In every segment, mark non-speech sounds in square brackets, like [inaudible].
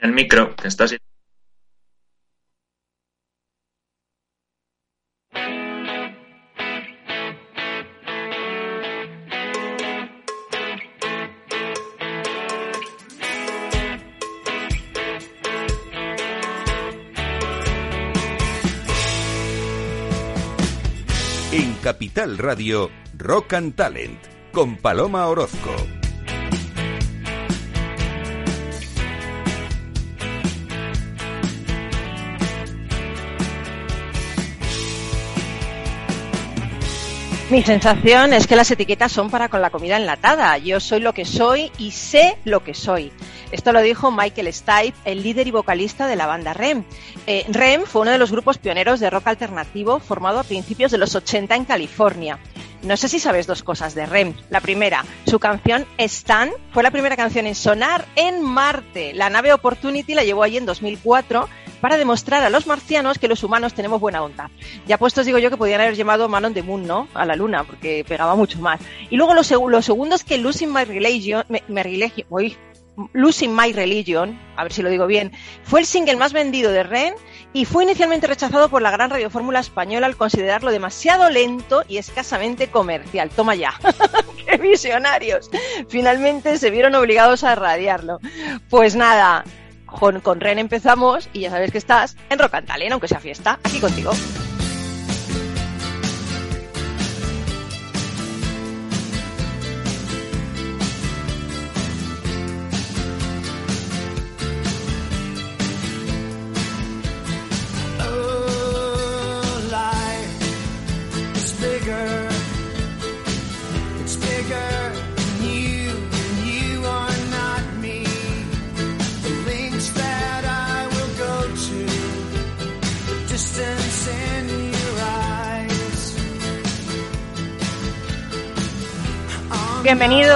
el micro, que está. En Capital Radio, Rock and Talent, con Paloma Orozco. Mi sensación es que las etiquetas son para con la comida enlatada. Yo soy lo que soy y sé lo que soy. Esto lo dijo Michael Stipe, el líder y vocalista de la banda REM. Eh, REM fue uno de los grupos pioneros de rock alternativo formado a principios de los 80 en California. No sé si sabes dos cosas de REM. La primera, su canción Stan fue la primera canción en sonar en Marte. La nave Opportunity la llevó allí en 2004 para demostrar a los marcianos que los humanos tenemos buena onda. Ya puestos digo yo que podían haber llamado Man on the Moon, ¿no? A la luna, porque pegaba mucho más. Y luego lo, seg lo segundo es que Losing My Religion, Losing My Religion, a ver si lo digo bien, fue el single más vendido de Ren y fue inicialmente rechazado por la gran radiofórmula española al considerarlo demasiado lento y escasamente comercial. Toma ya, [laughs] qué visionarios. Finalmente se vieron obligados a radiarlo. Pues nada, con, con Ren empezamos y ya sabes que estás en Rock aunque sea fiesta, aquí contigo.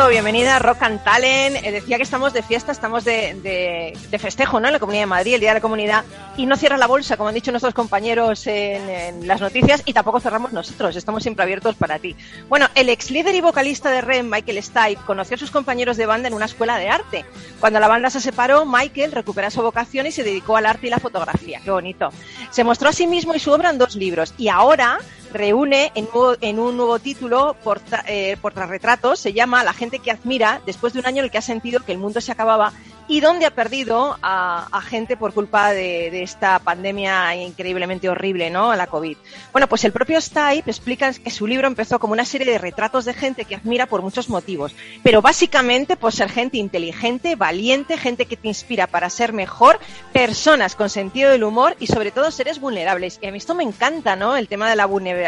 Bienvenida a Rock and Talent. Eh, decía que estamos de fiesta, estamos de, festejo, ¿no? En la Comunidad de Madrid, el Día de la Comunidad. Y no cierra la bolsa, como han dicho nuestros compañeros en, las noticias, y tampoco cerramos nosotros. Estamos siempre abiertos para ti. Bueno, el ex líder y vocalista de REM, Michael Stipe, conoció a sus compañeros de banda en una escuela de arte. Cuando la banda se separó, Michael recuperó su vocación y se dedicó al arte y la fotografía. Qué bonito. Se mostró a sí mismo y su obra en dos libros. Y ahora reúne en, un nuevo título, porta, eh, Portarretratos, se llama La gente que admira, después de un año en el que ha sentido que el mundo se acababa y donde ha perdido a, a gente por culpa de, de, esta pandemia increíblemente horrible, ¿no? La COVID. Bueno, pues el propio Stipe explica que su libro empezó como una serie de retratos de gente que admira por muchos motivos, pero básicamente por ser gente inteligente, valiente, gente que te inspira para ser mejor, personas con sentido del humor y sobre todo seres vulnerables. Y a mí esto me encanta, ¿no? El tema de la vulnerabilidad,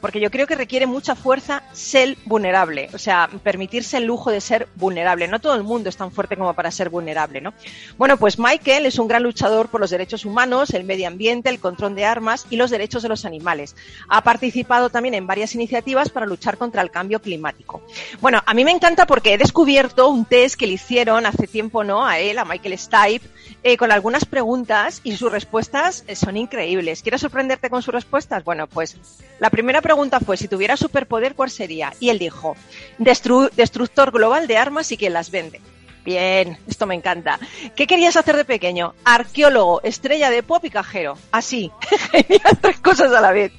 porque yo creo que requiere mucha fuerza ser vulnerable, o sea, permitirse el lujo de ser vulnerable. No todo el mundo es tan fuerte como para ser vulnerable, ¿no? Bueno, pues Michael es un gran luchador por los derechos humanos, el medio ambiente, el control de armas y los derechos de los animales. Ha participado también en varias iniciativas para luchar contra el cambio climático. Bueno, a mí me encanta porque he descubierto un test que le hicieron hace tiempo, ¿no? A él, a Michael Stipe, eh, con algunas preguntas y sus respuestas son increíbles. ¿Quieres sorprenderte con sus respuestas? Pues la primera pregunta fue, si tuviera superpoder, ¿cuál sería? Y él dijo, Destru destructor global de armas y quien las vende. Bien, esto me encanta. ¿Qué querías hacer de pequeño? Arqueólogo, estrella de pop y cajero. Así. [laughs] Genial, tres cosas a la vez.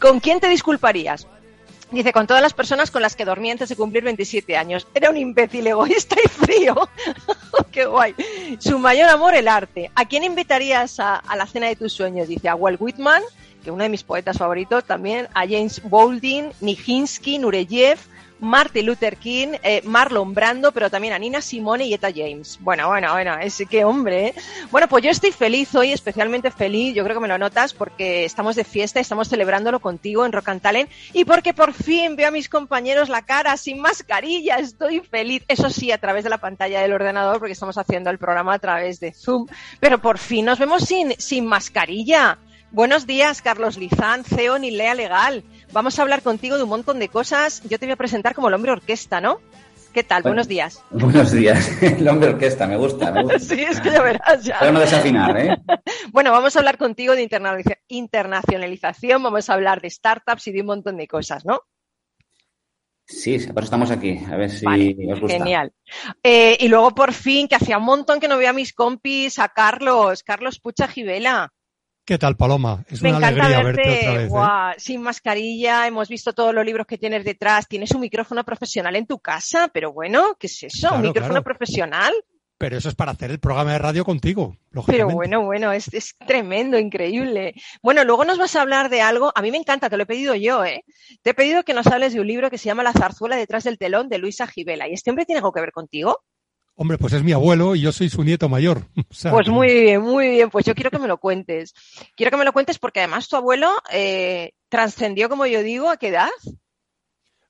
¿Con quién te disculparías? Dice, con todas las personas con las que dormí antes de cumplir 27 años. Era un imbécil egoísta y frío. [laughs] Qué guay. Su mayor amor, el arte. ¿A quién invitarías a, a, la cena de tus sueños? Dice, a Walt Whitman, que uno de mis poetas favoritos también, a James Boulding, Nijinsky, Nureyev, Martin Luther King, eh, Marlon Brando, pero también a Nina Simone y Eta James. Bueno, bueno, bueno, ese qué hombre. ¿eh? Bueno, pues yo estoy feliz hoy, especialmente feliz, yo creo que me lo notas, porque estamos de fiesta, estamos celebrándolo contigo en Rock and Talent y porque por fin veo a mis compañeros la cara sin mascarilla, estoy feliz. Eso sí, a través de la pantalla del ordenador, porque estamos haciendo el programa a través de Zoom, pero por fin nos vemos sin, sin mascarilla. Buenos días, Carlos Lizán, CEO ni Lea Legal. Vamos a hablar contigo de un montón de cosas. Yo te voy a presentar como el hombre orquesta, ¿no? ¿Qué tal? Bueno, Buenos días. [laughs] Buenos días. El hombre orquesta, me gusta. Me gusta. [laughs] sí, es que ya verás. Ya. Pero no desafinar, ¿eh? [laughs] bueno, vamos a hablar contigo de internacionalización, vamos a hablar de startups y de un montón de cosas, ¿no? Sí, por eso estamos aquí, a ver si os gusta. Genial. Eh, y luego por fin, que hacía un montón que no veía a mis compis, a Carlos, Carlos Pucha Givela. ¿Qué tal, Paloma? Es Me una alegría verte, otra vez. ¿eh? Sin mascarilla, hemos visto todos los libros que tienes detrás. Tienes un micrófono profesional en tu casa, pero bueno, ¿qué es eso? ¿Un micrófono profesional? Pero eso es para hacer el programa de radio contigo, Pero bueno, bueno, es, es, tremendo, increíble. Bueno, luego nos vas a hablar de algo, a mí me encanta, te lo he pedido yo, ¿eh? Te he pedido que nos hables de un libro que se llama La zarzuela detrás del telón de Luisa Gibela. ¿Y este hombre tiene algo que ver contigo? Hombre, pues es mi abuelo y yo soy su nieto mayor. [laughs] pues muy bien, muy bien. Pues yo quiero que me lo cuentes. Quiero que me lo cuentes porque además tu abuelo eh, trascendió, como yo digo, ¿a qué edad?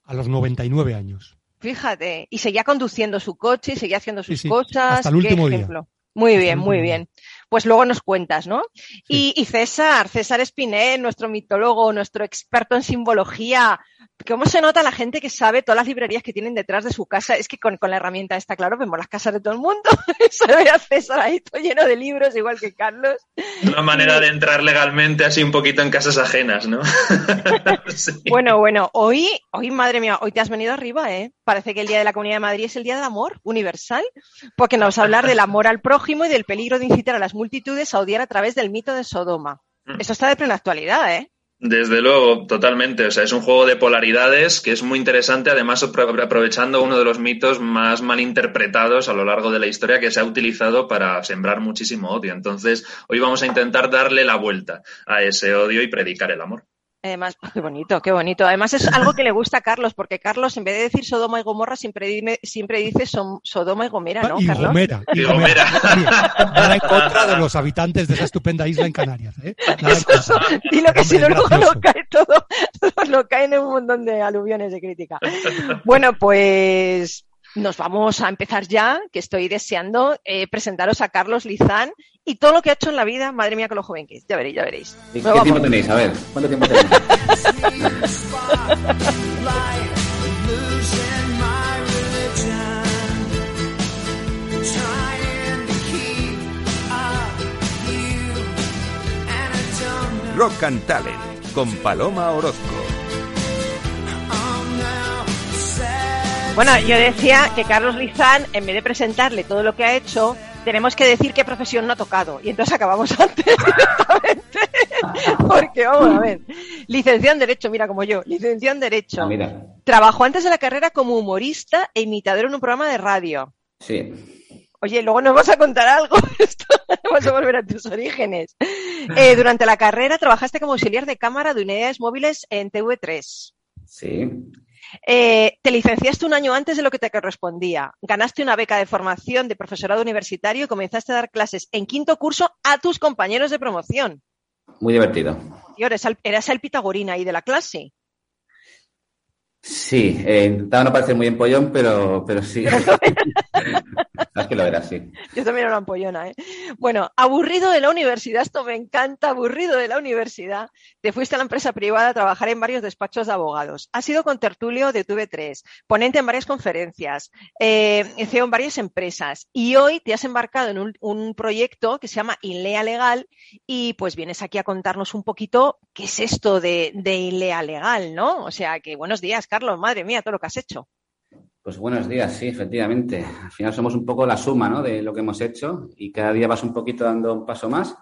A los 99 años. Fíjate, y seguía conduciendo su coche, seguía haciendo sus cosas. Hasta el último día. Muy bien, muy bien. Pues luego nos cuentas, ¿no? Y, y, César, César Espinet, nuestro mitólogo, nuestro experto en simbología, ¿Cómo se nota la gente que sabe todas las librerías que tienen detrás de su casa? Es que con, la herramienta está claro, vemos las casas de todo el mundo. [laughs] Se ve a César ahí todo lleno de libros, igual que Carlos. Una manera de entrar legalmente así un poquito en casas ajenas, ¿no? [laughs] Bueno, bueno, hoy, hoy, madre mía, hoy te has venido arriba, ¿eh? Parece que el Día de la Comunidad de Madrid es el Día del Amor Universal, porque nos vas a hablar del amor al prójimo y del peligro de incitar a las multitudes a odiar a través del mito de Sodoma. Mm. Eso está de plena actualidad, ¿eh? Desde luego, totalmente. O sea, es un juego de polaridades que es muy interesante, además aprovechando uno de los mitos más mal interpretados a lo largo de la historia que se ha utilizado para sembrar muchísimo odio. Entonces, hoy vamos a intentar darle la vuelta a ese odio y predicar el amor. Además, [laughs] qué bonito, qué bonito. Además es algo que le gusta a Carlos, porque Carlos, en vez de decir Sodoma y Gomorra, siempre, siempre dice Sodoma y Gomera, ¿no, y Carlos? Gomera, y Gomera. Nada en contra de los habitantes de esa estupenda isla en Canarias. ¿eh? [laughs] Dilo que si no, luego no cae todo, [laughs] lo caen en un montón de aluviones de crítica. Bueno, pues nos vamos a empezar ya, que estoy deseando eh, presentaros a Carlos Lizán y todo lo que ha hecho en la vida, madre mía, con lo joven que es. Ya veréis, ya veréis. ¿Qué tiempo tenéis? A ver, ¿cuánto tiempo tenéis? Rock and Talent con Paloma Orozco. Bueno, yo decía que Carlos Lizán, en vez de presentarle todo lo que ha hecho, tenemos que decir qué profesión no ha tocado. Y entonces acabamos [laughs] antes directamente. Porque vamos a ver. Licenciado en Derecho, mira como yo, licenciado en Derecho. Ah, Trabajó antes de la carrera como humorista e imitador en un programa de radio. Sí. Oye, luego nos vas a contar algo. [laughs] Esto, vamos a volver a tus orígenes. Eh, durante la carrera trabajaste como auxiliar de cámara de unidades móviles en TV3. Sí. Eh, te licenciaste un año antes de lo que te correspondía. Ganaste una beca de formación de profesorado universitario y comenzaste a dar clases en quinto curso a tus compañeros de promoción. Muy divertido. Y eras el, eras el pitagorina ahí de la clase. Sí, eh, intentaba no parecer muy empollón, pero, pero sí. [laughs] [laughs] es que lo era, sí. Yo también era una ampollona, ¿eh? Bueno, aburrido de la universidad, esto me encanta, aburrido de la universidad, te fuiste a la empresa privada a trabajar en varios despachos de abogados. Has sido contertulio de TV3, ponente en varias conferencias, eh, CEO en varias empresas y hoy te has embarcado en un, proyecto que se llama Inlea Legal y pues vienes aquí a contarnos un poquito qué es esto de, de Inlea Legal, ¿no? O sea que buenos días, Carlos, madre mía, todo lo que has hecho. Pues buenos días, sí, efectivamente. Al final somos un poco la suma ¿no? de lo que hemos hecho y cada día vas un poquito dando un paso más.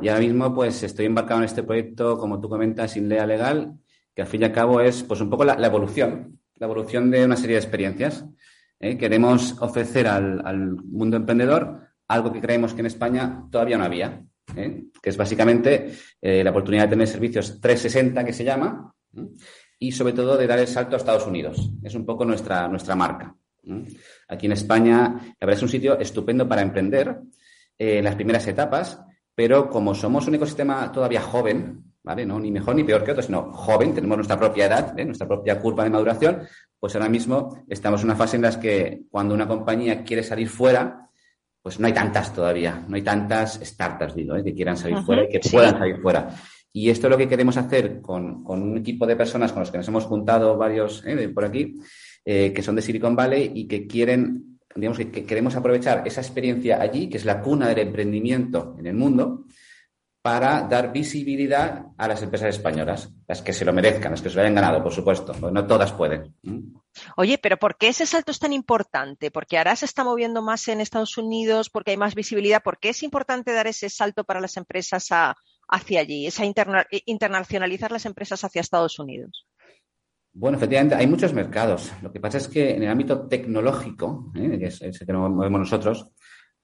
Y ahora mismo pues estoy embarcado en este proyecto, como tú comentas, Inlea Legal, que al fin y al cabo es pues un poco la, evolución, la evolución de una serie de experiencias. ¿eh? Queremos ofrecer al, mundo emprendedor algo que creemos que en España todavía no había, ¿eh? que es básicamente eh, la oportunidad de tener servicios 360 que se llama, y sobre todo de dar el salto a Estados Unidos. Es un poco nuestra, nuestra marca. Aquí en España, la verdad es un sitio estupendo para emprender eh, en las primeras etapas, pero como somos un ecosistema todavía joven, ¿vale? No, ni mejor ni peor que otros, sino joven, tenemos nuestra propia edad, ¿eh? nuestra propia curva de maduración, pues ahora mismo estamos en una fase en la que cuando una compañía quiere salir fuera, pues no hay tantas todavía, no hay tantas startups, digo, ¿eh? que quieran salir fuera y que puedan salir fuera. Y esto es lo que queremos hacer con, un equipo de personas con los que nos hemos juntado varios eh, por aquí, eh, que son de Silicon Valley y que quieren, digamos que, queremos aprovechar esa experiencia allí, que es la cuna del emprendimiento en el mundo, para dar visibilidad a las empresas españolas, las que se lo merezcan, las que se lo hayan ganado, por supuesto, no todas pueden. Oye, pero ¿por qué ese salto es tan importante? ¿Porque ahora se está moviendo más en Estados Unidos? ¿Porque hay más visibilidad? ¿Por qué es importante dar ese salto para las empresas hacia allí, esa internacionalizar las empresas hacia Estados Unidos? Bueno, efectivamente, hay muchos mercados. Lo que pasa es que en el ámbito tecnológico, ¿eh? que es el que nos movemos nosotros,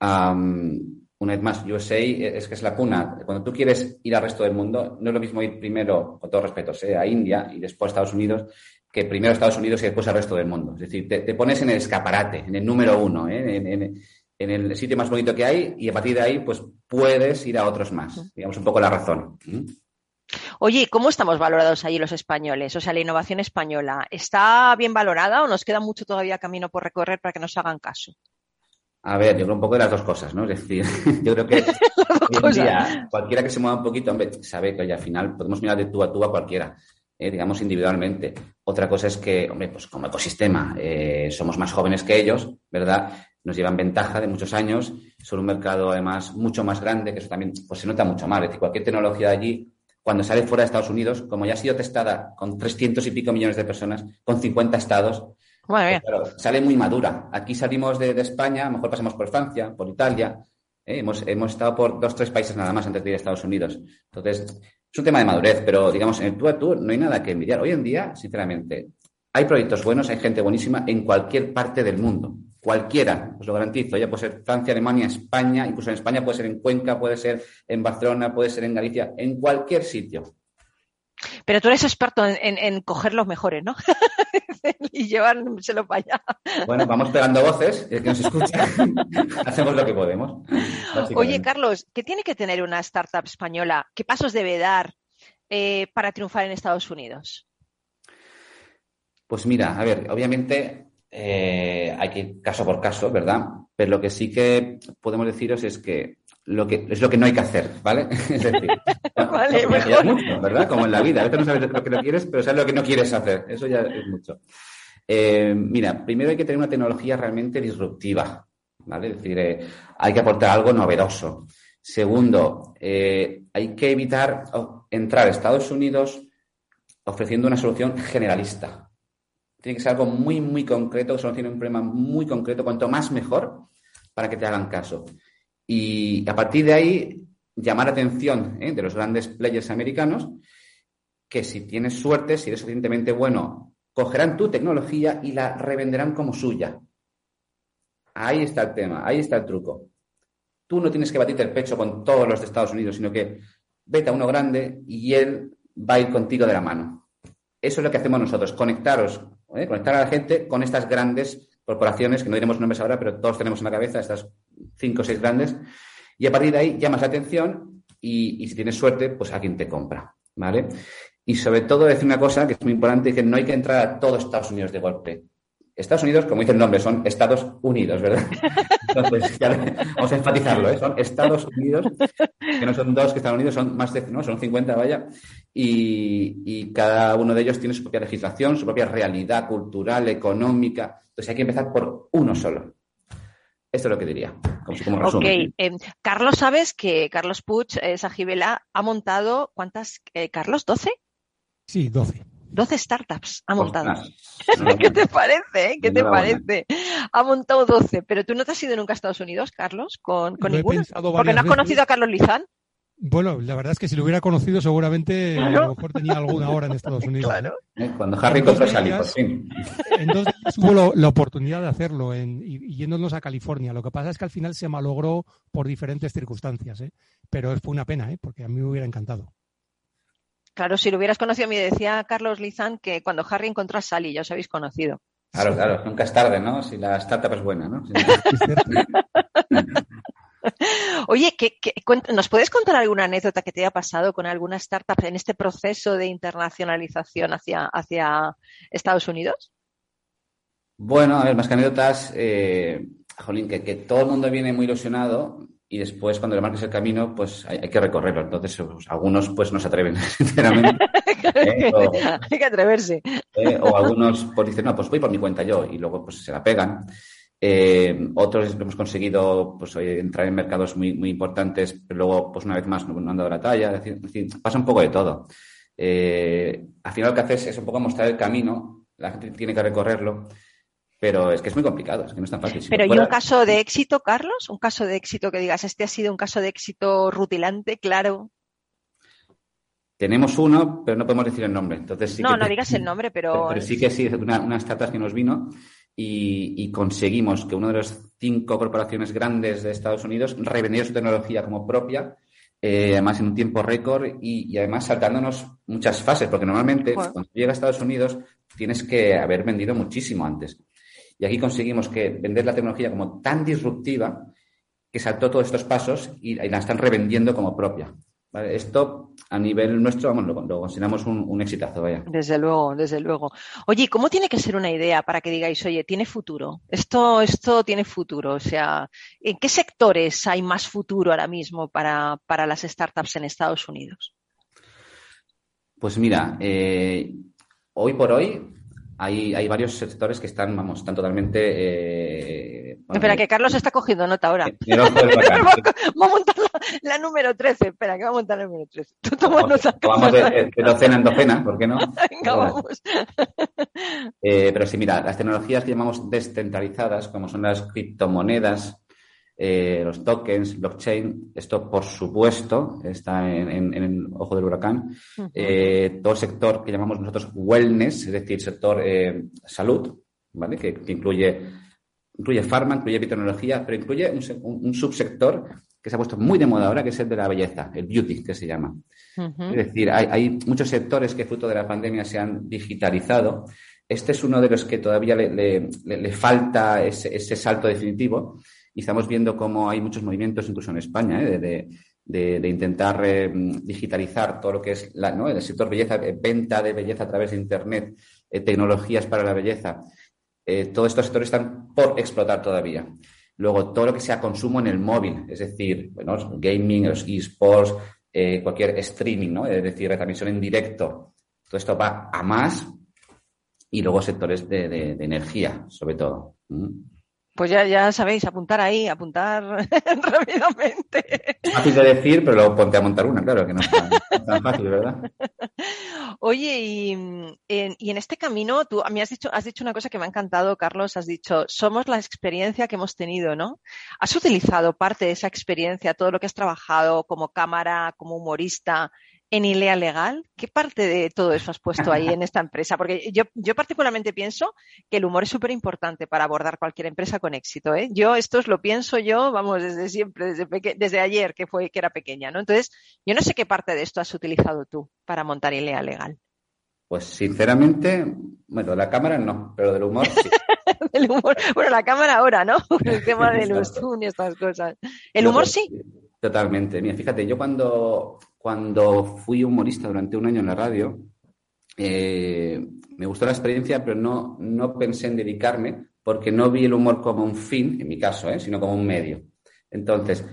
una vez más, USA es que es la cuna. Cuando tú quieres ir al resto del mundo, no es lo mismo ir primero, con todo respeto, a India y después a Estados Unidos, que primero a Estados Unidos y después al resto del mundo. Es decir, te, pones en el escaparate, en el número uno, ¿eh? El sitio más bonito que hay y a partir de ahí, pues puedes ir a otros más. Digamos un poco la razón. Oye, ¿cómo estamos valorados ahí los españoles? O sea, la innovación española, ¿está bien valorada o nos queda mucho todavía camino por recorrer para que nos hagan caso? A ver, yo creo un poco de las dos cosas, ¿no? Es decir, [laughs] yo creo que [laughs] cualquiera que se mueva un poquito, hombre, sabe que al final podemos mirar de tú a tú a cualquiera, eh, digamos individualmente. Otra cosa es que, hombre, pues como ecosistema eh, somos más jóvenes que ellos, ¿verdad? Nos llevan ventaja de muchos años, son un mercado además mucho más grande, que eso también pues, se nota mucho más. Es decir, cualquier tecnología de allí, cuando sale fuera de Estados Unidos, como ya ha sido testada con 300 y pico millones de personas, con 50 estados, pues sale muy madura. Aquí salimos de, España, a lo mejor pasamos por Francia, por Italia. ¿eh? Hemos, hemos, estado por dos, tres países nada más antes de ir a Estados Unidos. Entonces, es un tema de madurez, pero digamos, en el tú a tú no hay nada que envidiar. Hoy en día, sinceramente, hay proyectos buenos, hay gente buenísima en cualquier parte del mundo. Cualquiera, os lo garantizo. Ya puede ser Francia, Alemania, España, incluso en España puede ser en Cuenca, puede ser en Barcelona, puede ser en Galicia, en cualquier sitio. Pero tú eres experto en, coger los mejores, ¿no? [laughs] y llevárselo para allá. Bueno, vamos pegando voces, el que nos escucha, [laughs] hacemos lo que podemos. Oye, Carlos, ¿qué tiene que tener una startup española? ¿Qué pasos debe dar eh, para triunfar en Estados Unidos? Pues mira, a ver, obviamente eh, hay que ir caso por caso, ¿verdad? Pero lo que sí que podemos deciros es que lo que es lo que no hay que hacer, ¿vale? [laughs] Es decir, [laughs] vale, mucho, ¿verdad? Como en la vida, a veces no sabes lo que no quieres, pero sabes lo que no quieres hacer. Eso ya es mucho. Eh, mira, primero hay que tener una tecnología realmente disruptiva, ¿vale? Es decir, eh, hay que aportar algo novedoso. Segundo, hay que evitar entrar a Estados Unidos ofreciendo una solución generalista. Tiene que ser algo muy, muy concreto, que solucione un problema muy concreto. Cuanto más mejor para que te hagan caso. Y a partir de ahí, llamar atención ¿eh? de los grandes players americanos que si tienes suerte, si eres suficientemente bueno, cogerán tu tecnología y la revenderán como suya. Ahí está el tema, ahí está el truco. Tú no tienes que batirte el pecho con todos los de Estados Unidos, sino que vete a uno grande y él va a ir contigo de la mano. Eso es lo que hacemos nosotros, conectaros, ¿eh? conectar a la gente con estas grandes corporaciones, que no diremos nombres ahora, pero todos tenemos en la cabeza estas cinco o seis grandes, y a partir de ahí llamas la atención y, si tienes suerte, pues a quien te compra, ¿vale? Y sobre todo decir una cosa que es muy importante, que no hay que entrar a todo Estados Unidos de golpe. Estados Unidos, como dice el nombre, son Estados Unidos, ¿verdad? [laughs] Entonces, vamos a enfatizarlo, ¿eh? Son Estados Unidos, que no son dos que Estados Unidos, son más de, ¿no? Son 50, vaya, y, y, cada uno de ellos tiene su propia legislación, su propia realidad cultural, económica. Entonces hay que empezar por uno solo. Esto es lo que diría, como, Ok, em, Carlos, ¿sabes que Carlos Puig, eh, Sajibela, ha montado, ¿cuántas, eh, Carlos? ¿12? Sí, 12. 12 startups ha montado. [laughs] ¿Qué te parece? Eh? ¿Qué te parece? Ha montado 12, pero tú no te has ido nunca a Estados Unidos, Carlos, con, con ninguno. Porque no has conocido a Carlos Lizán. Bueno, la verdad es que si lo hubiera conocido, seguramente a lo mejor tenía alguna hora en Estados Unidos. Claro. Eh, cuando Harry encontró Sally, por fin. En dos días hubo la oportunidad de hacerlo en, y, yéndonos a California. Lo que pasa es que al final se malogró por diferentes circunstancias, ¿eh? pero fue una pena, ¿eh? porque a mí me hubiera encantado. Claro, si lo hubieras conocido, me decía Carlos Lizán que cuando Harry encontró a Sally, ya os habéis conocido. Claro, claro, nunca es tarde, ¿no? Si la startup es buena, ¿no? [laughs] [laughs] Oye, nos puedes contar alguna anécdota que te haya pasado con alguna startup en este proceso de internacionalización hacia, hacia Estados Unidos? Bueno, a ver, más que anécdotas, eh, Jolín, que, todo el mundo viene muy ilusionado y después cuando le marques el camino, pues hay, que recorrerlo. Entonces, pues, algunos pues no se atreven, [laughs] sinceramente. ¿eh? hay que atreverse. ¿eh? o algunos pues dicen, no, pues voy por mi cuenta yo y luego pues se la pegan. Eh, otros hemos conseguido pues, entrar en mercados muy, muy importantes, pero luego, pues una vez más, no, han dado la talla. Es decir, pasa un poco de todo. Eh, al final lo que haces es un poco mostrar el camino, la gente tiene que recorrerlo, pero es que es muy complicado, es que no es tan fácil. pero ¿y un caso de éxito, Carlos? ¿Un caso de éxito que digas, este ha sido un caso de éxito rutilante, claro? Tenemos uno, pero no podemos decir el nombre. Entonces, no, no digas el [laughs] nombre, pero... Pero sí que sí, una, una startup que nos vino y, conseguimos que una de las cinco corporaciones grandes de Estados Unidos revendiera su tecnología como propia, eh, además en un tiempo récord y, además saltándonos muchas fases, porque normalmente cuando llega a Estados Unidos tienes que haber vendido muchísimo antes. Y aquí conseguimos que vender la tecnología como tan disruptiva que saltó todos estos pasos y, la están revendiendo como propia. Esto a nivel nuestro, vamos, lo, consideramos un, exitazo, vaya. Desde luego, desde luego. Oye, ¿cómo tiene que ser una idea para que digáis, oye, tiene futuro? Esto, esto tiene futuro. O sea, ¿en qué sectores hay más futuro ahora mismo para, para las startups en Estados Unidos? Pues mira, eh, hoy por hoy hay, hay varios sectores que están, vamos, están totalmente. Eh, espera, que Carlos está cogiendo nota ahora. [laughs] va a montar la, número 13. Espera, que va a montar la número 13. Tú tomas nota. Vamos de, docena en docena, ¿por qué no? [laughs] Venga, vamos. [laughs] Eh, pero sí, mira, las tecnologías que llamamos descentralizadas, como son las criptomonedas, eh, los tokens, blockchain, esto por supuesto está en, el ojo del huracán. Eh, todo el sector que llamamos nosotros wellness, es decir, sector eh, salud, ¿vale? Que, incluye, incluye farma, incluye biotecnología, pero incluye un, subsector que se ha puesto muy de moda ahora, que es el de la belleza, el beauty, que se llama. Es decir, hay, muchos sectores que fruto de la pandemia se han digitalizado. Este es uno de los que todavía le, falta ese salto definitivo y estamos viendo cómo hay muchos movimientos, incluso en España, ¿eh? de, intentar eh, digitalizar todo lo que es la, ¿no? el sector belleza, eh, venta de belleza a través de Internet, tecnologías para la belleza. Todos estos sectores están por explotar todavía. Luego, todo lo que sea consumo en el móvil, es decir, bueno, gaming, los esports, cualquier streaming, ¿no? es decir, retransmisión en directo. Todo esto va a más y luego sectores de, energía, sobre todo. Pues ya, ya sabéis, apuntar ahí, apuntar [laughs] rápidamente. Fácil de decir, pero luego ponte a montar una, claro, que no es tan, fácil, ¿verdad? [laughs] Oye, y en, y en, este camino, tú a mí has dicho, has dicho una cosa que me ha encantado, Carlos, has dicho, somos la experiencia que hemos tenido, ¿no? ¿Has utilizado parte de esa experiencia, todo lo que has trabajado como cámara, como humorista, en ILEA Legal? ¿Qué parte de todo eso has puesto ahí en esta empresa? Porque yo, yo particularmente pienso que el humor es súper importante para abordar cualquier empresa con éxito. ¿eh? Yo esto lo pienso yo, vamos, desde siempre, desde, desde ayer que, fue, que era pequeña. ¿no? Entonces, yo no sé qué parte de esto has utilizado tú para montar ILEA Legal. Pues sinceramente, bueno, la cámara no, pero del humor sí. [laughs] humor, bueno, la cámara ahora, ¿no? El tema de los Zoom y estas cosas. ¿El humor pues, sí? Totalmente. Mira, fíjate, yo cuando, cuando fui humorista durante un año en la radio, eh, me gustó la experiencia, pero no, no pensé en dedicarme porque no vi el humor como un fin, en mi caso, ¿eh? sino como un medio. Entonces,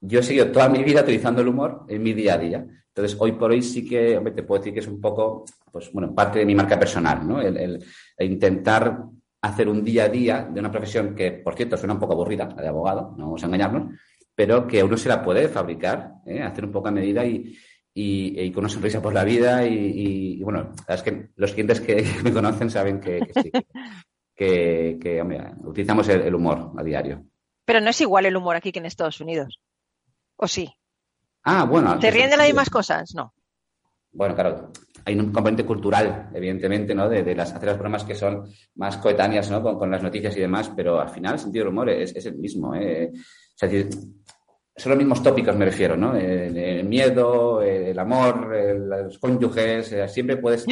yo he seguido toda mi vida utilizando el humor en mi día a día. Entonces, hoy por hoy sí que, hombre, te puedo decir que es un poco, pues bueno, parte de mi marca personal, ¿no? El, intentar hacer un día a día de una profesión que, por cierto, suena un poco aburrida, la de abogado, no vamos a engañarnos, pero que uno se la puede fabricar, ¿eh? hacer un poco a medida y, y, con una sonrisa por la vida. Y, bueno, es que los clientes que [laughs] me conocen saben que, sí, que, utilizamos el, humor a diario. Pero no es igual el humor aquí que en Estados Unidos. ¿O sí? Ah, bueno. ¿Te ríen de las mismas cosas? No. Bueno, claro, hay un componente cultural, evidentemente, ¿no? De, las, hacer las bromas que son más coetáneas, ¿no? Con, las noticias y demás, pero al final el sentido del humor es, es el mismo, ¿eh? O sea, son los mismos tópicos, me refiero, ¿no? El, miedo, el amor, los cónyuges, eh, siempre puedes.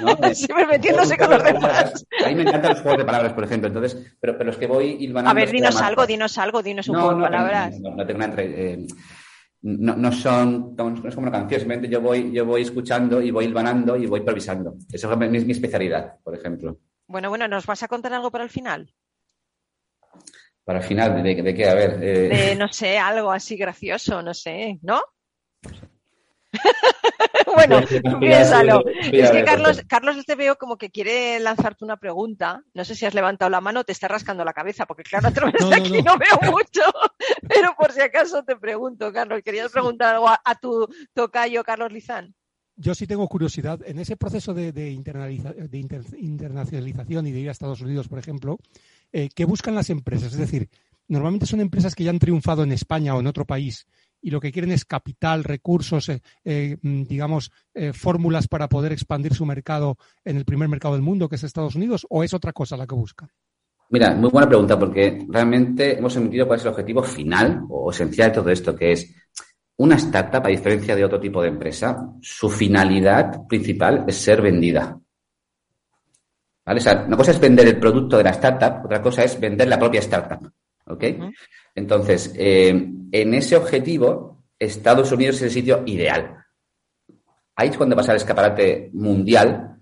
¿no? [laughs] siempre metiéndose con los demás. A mí me encantan los juegos de palabras, por ejemplo. Entonces, pero, pero los que voy hilvanando. A ver, dinos algo, dinos algo, dinos un juego de palabras. No, no, tengo una eh, no, no, son, no es como una canción, simplemente yo voy, yo voy escuchando y voy hilvanando y voy improvisando. Eso es mi, mi especialidad, por ejemplo. Bueno, bueno, ¿nos vas a contar algo para el final? Para el final, ¿de, qué? A ver. Eh... no sé, algo así gracioso, no sé, ¿no? [laughs] bueno, piénsalo. Es que Carlos, Carlos te veo como que quiere lanzarte una pregunta. No sé si has levantado la mano o te está rascando la cabeza, porque claro, a través de aquí no, veo mucho. [laughs] Pero por si acaso te pregunto, Carlos, ¿querías preguntar algo a, tu tocayo, Carlos Lizán? Yo sí tengo curiosidad. En ese proceso de, de, internacionalización y de ir a Estados Unidos, por ejemplo, eh, ¿qué buscan las empresas? Es decir, normalmente son empresas que ya han triunfado en España o en otro país y lo que quieren es capital, recursos, eh, eh, mm, digamos, eh, fórmulas para poder expandir su mercado en el primer mercado del mundo, que es Estados Unidos, o es otra cosa la que buscan? Mira, muy buena pregunta, porque realmente hemos emitido cuál es el objetivo final o esencial de todo esto, que es una startup, a diferencia de otro tipo de empresa, su finalidad principal es ser vendida. ¿Vale? O sea, una cosa es vender el producto de la startup, otra cosa es vender la propia startup. ¿Ok? Entonces, eh, en ese objetivo, Estados Unidos es el sitio ideal. Ahí es cuando pasa el escaparate mundial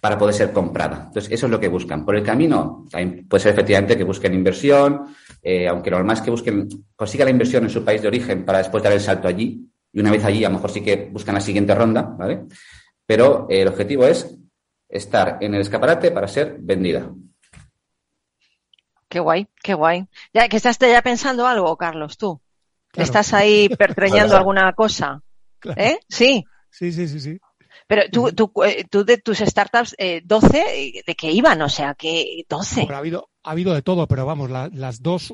para poder ser comprada. Entonces, eso es lo que buscan. Por el camino, puede ser efectivamente que busquen inversión, eh, aunque lo normal es que busquen, consigan la inversión en su país de origen para después dar el salto allí. Y una vez allí, a lo mejor sí que buscan la siguiente ronda, ¿vale? Pero eh, el objetivo es estar en el escaparate para ser vendida. Qué guay, qué guay. Ya que estás ya pensando algo, Carlos, tú. ¿Estás ahí [laughs] pertreñando alguna cosa? ¿Eh? Sí. Sí, sí, sí, sí. Pero tú, tú, eh, tú de tus startups, eh, 12, ¿de qué iban? O sea, que 12. ha habido, ha habido de todo, pero vamos, las dos,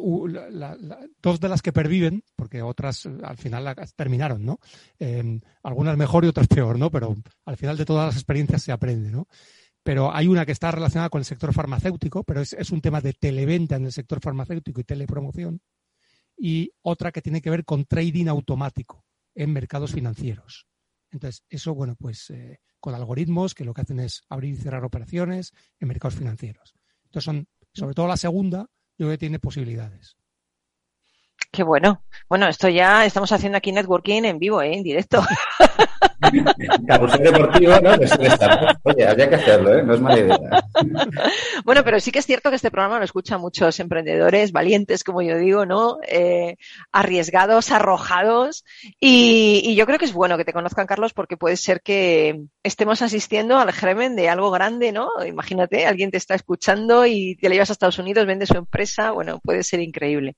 dos de las que perviven, porque otras eh, al final terminaron, ¿no? Eh, algunas mejor y otras peor, ¿no? Pero al final de todas las experiencias se aprende, ¿no? pero hay una que está relacionada con el sector farmacéutico, pero es, un tema de televenta en el sector farmacéutico y telepromoción, y otra que tiene que ver con trading automático en mercados financieros. Entonces, eso, bueno, pues eh, con algoritmos que lo que hacen es abrir y cerrar operaciones en mercados financieros. Entonces, son, sobre todo la segunda, yo creo que tiene posibilidades. Qué bueno. Bueno, esto ya estamos haciendo aquí networking en vivo, ¿eh? en directo. [laughs] [laughs] Deportivo, ¿no? Oye, habría que hacerlo, ¿eh? No es mala idea. [laughs] Bueno, pero sí que es cierto que este programa lo escuchan muchos emprendedores valientes, como yo digo, ¿no? Eh, arriesgados, arrojados. Y, yo creo que es bueno que te conozcan, Carlos, porque puede ser que estemos asistiendo al germen de algo grande, ¿no? Imagínate, alguien te está escuchando y te le llevas a Estados Unidos, vende su empresa. Bueno, puede ser increíble.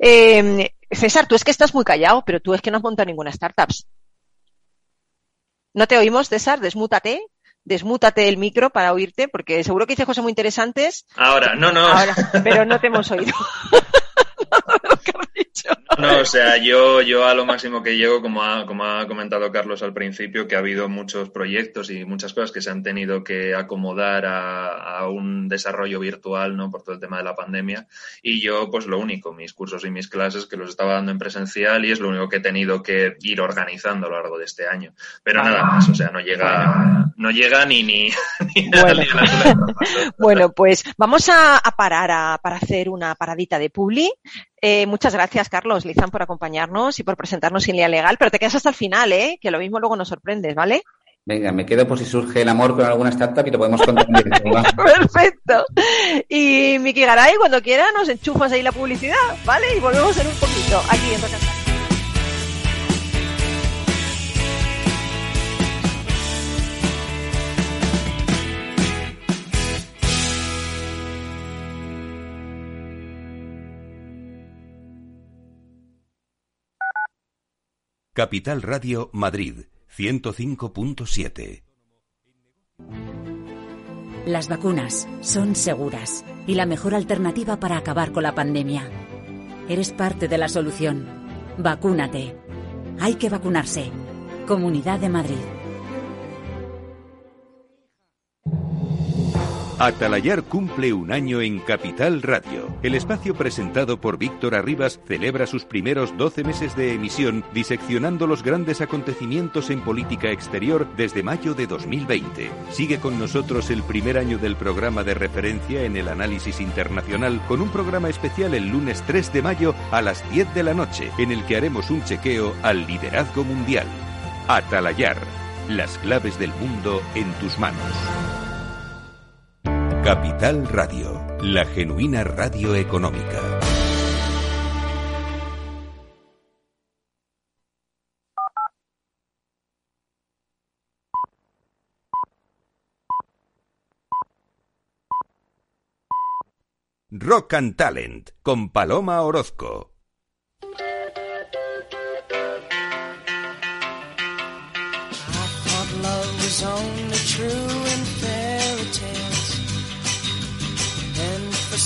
Eh, César, tú es que estás muy callado, pero tú es que no has montado ninguna startups. No te oímos, César, desmútate. Desmútate el micro para oírte, porque seguro que dice cosas muy interesantes. Ahora, no, no. pero no te [laughs] hemos oído. No, o sea, yo, yo a lo máximo que llego, como ha, como ha comentado Carlos al principio, que ha habido muchos proyectos y muchas cosas que se han tenido que acomodar a, a, un desarrollo virtual, ¿no? Por todo el tema de la pandemia. Y yo, pues lo único, mis cursos y mis clases que los estaba dando en presencial y es lo único que he tenido que ir organizando a lo largo de este año. Pero nada más, o sea, no llega, no llega ni, ni, [laughs] bueno. [laughs] bueno, pues vamos a, a parar a, para hacer una paradita de publi. Eh, muchas gracias, Carlos Lizán, por acompañarnos y por presentarnos sin línea legal, pero te quedas hasta el final, ¿eh? que lo mismo luego nos sorprendes, ¿vale? Venga, me quedo por si surge el amor con alguna startup y lo podemos contar. [laughs] Perfecto. Y Miki Garay, cuando quiera, nos enchufas ahí la publicidad, ¿vale? Y volvemos en un poquito aquí en Capital Radio Madrid 105.7. Las vacunas son seguras y la mejor alternativa para acabar con la pandemia. Eres parte de la solución. Vacúnate. Hay que vacunarse. Comunidad de Madrid. Atalayar cumple un año en Capital Radio. El espacio presentado por Víctor Arribas celebra sus primeros 12 meses de emisión diseccionando los grandes acontecimientos en política exterior desde mayo de 2020. Sigue con nosotros el primer año del programa de referencia en el análisis internacional con un programa especial el lunes 3 de mayo a las 10 de la noche en el que haremos un chequeo al liderazgo mundial. Atalayar. Las claves del mundo en tus manos. Capital Radio, la genuina radio económica. Rock and Talent con Paloma Orozco.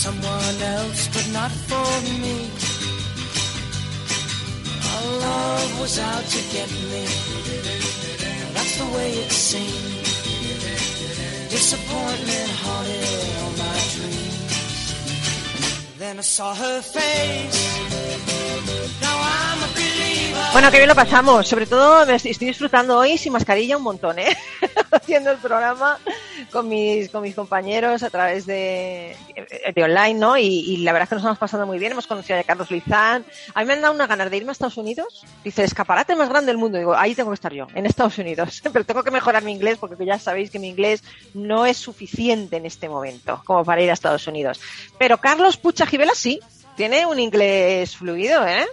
Someone else, but not for me. Our love was out to get me. That's the way it seemed. Disappointment haunted Bueno, qué bien lo pasamos. Sobre todo estoy, disfrutando hoy sin mascarilla un montón, ¿eh? [laughs] Haciendo el programa con mis, con mis compañeros a través de, de online, ¿no? Y, y, la verdad es que nos estamos pasando muy bien. Hemos conocido a Carlos Luizán. A mí me han dado una ganas de irme a Estados Unidos. Dice, escaparate más grande del mundo. Digo, ahí tengo que estar yo, en Estados Unidos. [laughs] Pero tengo que mejorar mi inglés porque ya sabéis que mi inglés no es suficiente en este momento como para ir a Estados Unidos. Pero Carlos Pucha Gibela sí, tiene un inglés fluido, ¿eh?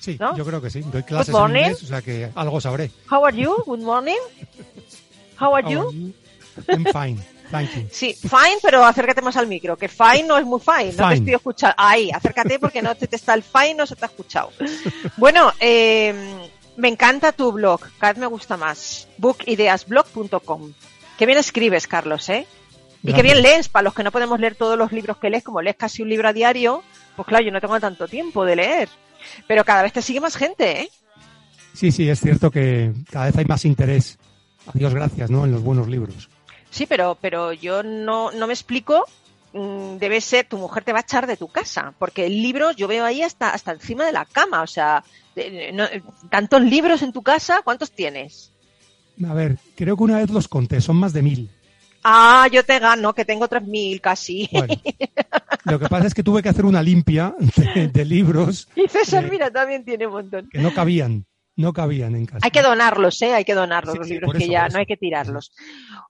Sí, ¿no? yo creo que sí. Doy clases en inglés, o sea que algo sabré. How are you? Good morning. How are, How you? are you? I'm fine. Thank you. Sí, fine, pero acércate más al micro, que fine no es muy fine, no te Fine. estoy escuchando. Ahí, acércate porque no te, te está el fine, no se te ha escuchado. Bueno, eh, me encanta tu blog, cada vez me gusta más. bookideasblog.com. Qué bien escribes, Carlos, ¿eh? Y qué bien lees, para los que no podemos leer todos los libros que lees, como lees casi un libro a diario, pues claro, yo no tengo tanto tiempo de leer. Pero cada vez te sigue más gente, ¿eh? Sí, sí, es cierto que cada vez hay más interés. A Dios gracias, ¿no? En los buenos libros. Sí, pero, pero yo no, no me explico. mm, Debe ser, tu mujer te va a echar de tu casa, porque el libro yo veo ahí hasta, hasta encima de la cama, o sea, no- tantos libros en tu casa, ¿cuántos tienes? A ver, creo que una vez los conté, son más de mil. Ah, yo te gano, que tengo 3.000 casi. Bueno, [laughs] lo que pasa es que tuve que hacer una limpia de, de libros Y César, eh, mira, también tiene un montón. que no cabían, no cabían en casa. Hay que donarlos, ¿eh? Hay que donarlos Sí, los sí, libros, que ya no hay que tirarlos.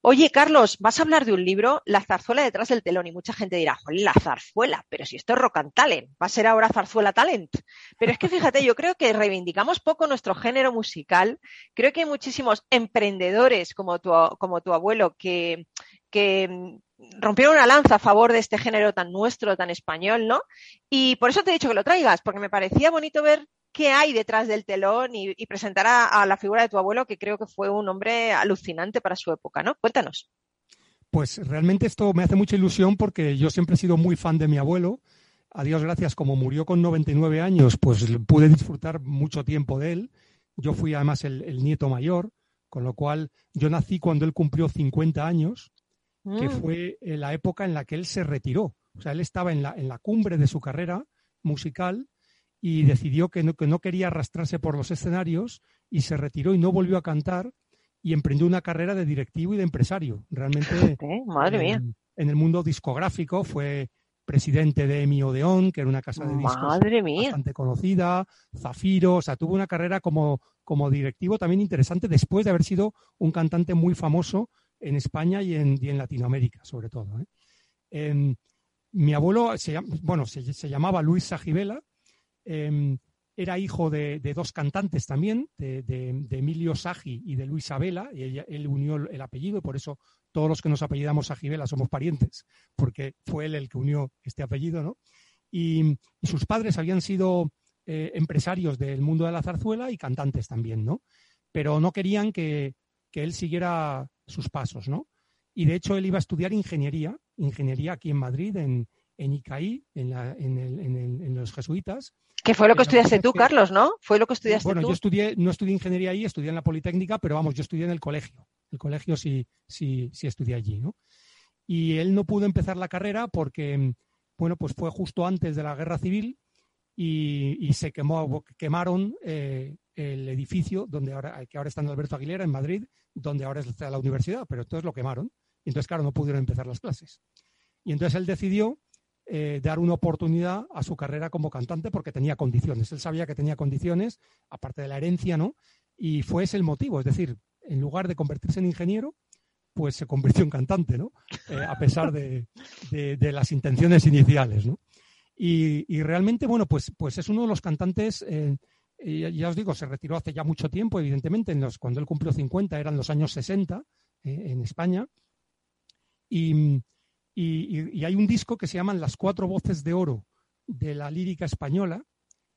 Oye, Carlos, vas a hablar de un libro, La zarzuela detrás del telón, y mucha gente dirá, "Joder, la zarzuela, pero si esto es rock and talent, va a ser ahora zarzuela talent. Pero es que fíjate, yo creo que reivindicamos poco nuestro género musical. Creo que hay muchísimos emprendedores como tu, como tu abuelo que, que mm, rompieron una lanza a favor de este género tan nuestro, tan español, ¿no? Y por eso te he dicho que lo traigas, porque me parecía bonito ver qué hay detrás del telón y, y presentar a, a la figura de tu abuelo, que creo que fue un hombre alucinante para su época, ¿no? Cuéntanos. Pues realmente esto me hace mucha ilusión porque yo siempre he sido muy fan de mi abuelo. A Dios gracias, como murió con 99 años, pues pude disfrutar mucho tiempo de él. Yo fui además el, el nieto mayor, con lo cual yo nací cuando él cumplió 50 años, que Mm. fue la época en la que él se retiró. O sea, él estaba en la, en la cumbre de su carrera musical y decidió que no, que no quería arrastrarse por los escenarios y se retiró y no volvió a cantar y emprendió una carrera de directivo y de empresario. Realmente ¿Eh? Madre mía. en, en el mundo discográfico fue presidente de EMI Odeón, que era una casa de discos Madre mía. bastante conocida, Zafiro, o sea, tuvo una carrera como, como directivo también interesante después de haber sido un cantante muy famoso en España y en, y en Latinoamérica, sobre todo. ¿eh? Em, mi abuelo, se, bueno, se, se llamaba Luis Sajibela, em, era hijo de, dos cantantes también, de, Emilio Sagi y de Luisa Vela, y ella- él unió el, el apellido, y por eso todos los que nos apellidamos Sajibela somos parientes, porque fue él el que unió este apellido, ¿no? Y, y sus padres habían sido eh, empresarios del mundo de la zarzuela y cantantes también, ¿no? Pero no querían que, que él siguiera sus pasos, ¿no? Y de hecho él iba a estudiar ingeniería, ingeniería aquí en Madrid, en, en ICAI, en, la- en el- en el- en los jesuitas. Que fue lo que estudiaste tú, que- Carlos, ¿no? Fue lo que estudiaste Bueno, tú. yo estudié, no estudié ingeniería ahí, estudié en la Politécnica, pero vamos, yo estudié en el colegio. El colegio sí, sí, sí estudié allí, ¿no? Y él no pudo empezar la carrera porque, bueno, pues fue justo antes de la guerra civil y, y se quemó, quemaron eh, el edificio donde ahora, que ahora está en Alberto Aguilera, en Madrid, donde ahora está la universidad, pero entonces lo quemaron. Y entonces, claro, no pudieron empezar las clases. Y entonces él decidió eh, dar una oportunidad a su carrera como cantante porque tenía condiciones. Él sabía que tenía condiciones, aparte de la herencia, ¿no? Y fue ese el motivo. Es decir, en lugar de convertirse en ingeniero, pues se convirtió en cantante, ¿no? Eh, a pesar de, de- de las intenciones iniciales, ¿no? Y, y realmente, bueno, pues, pues es uno de los cantantes, eh, ya os digo, se retiró hace ya mucho tiempo, evidentemente, en los, cuando él cumplió 50 eran los años 60 eh, en España. Y, Y, y- y hay un disco que se llaman Las cuatro voces de oro de la lírica española,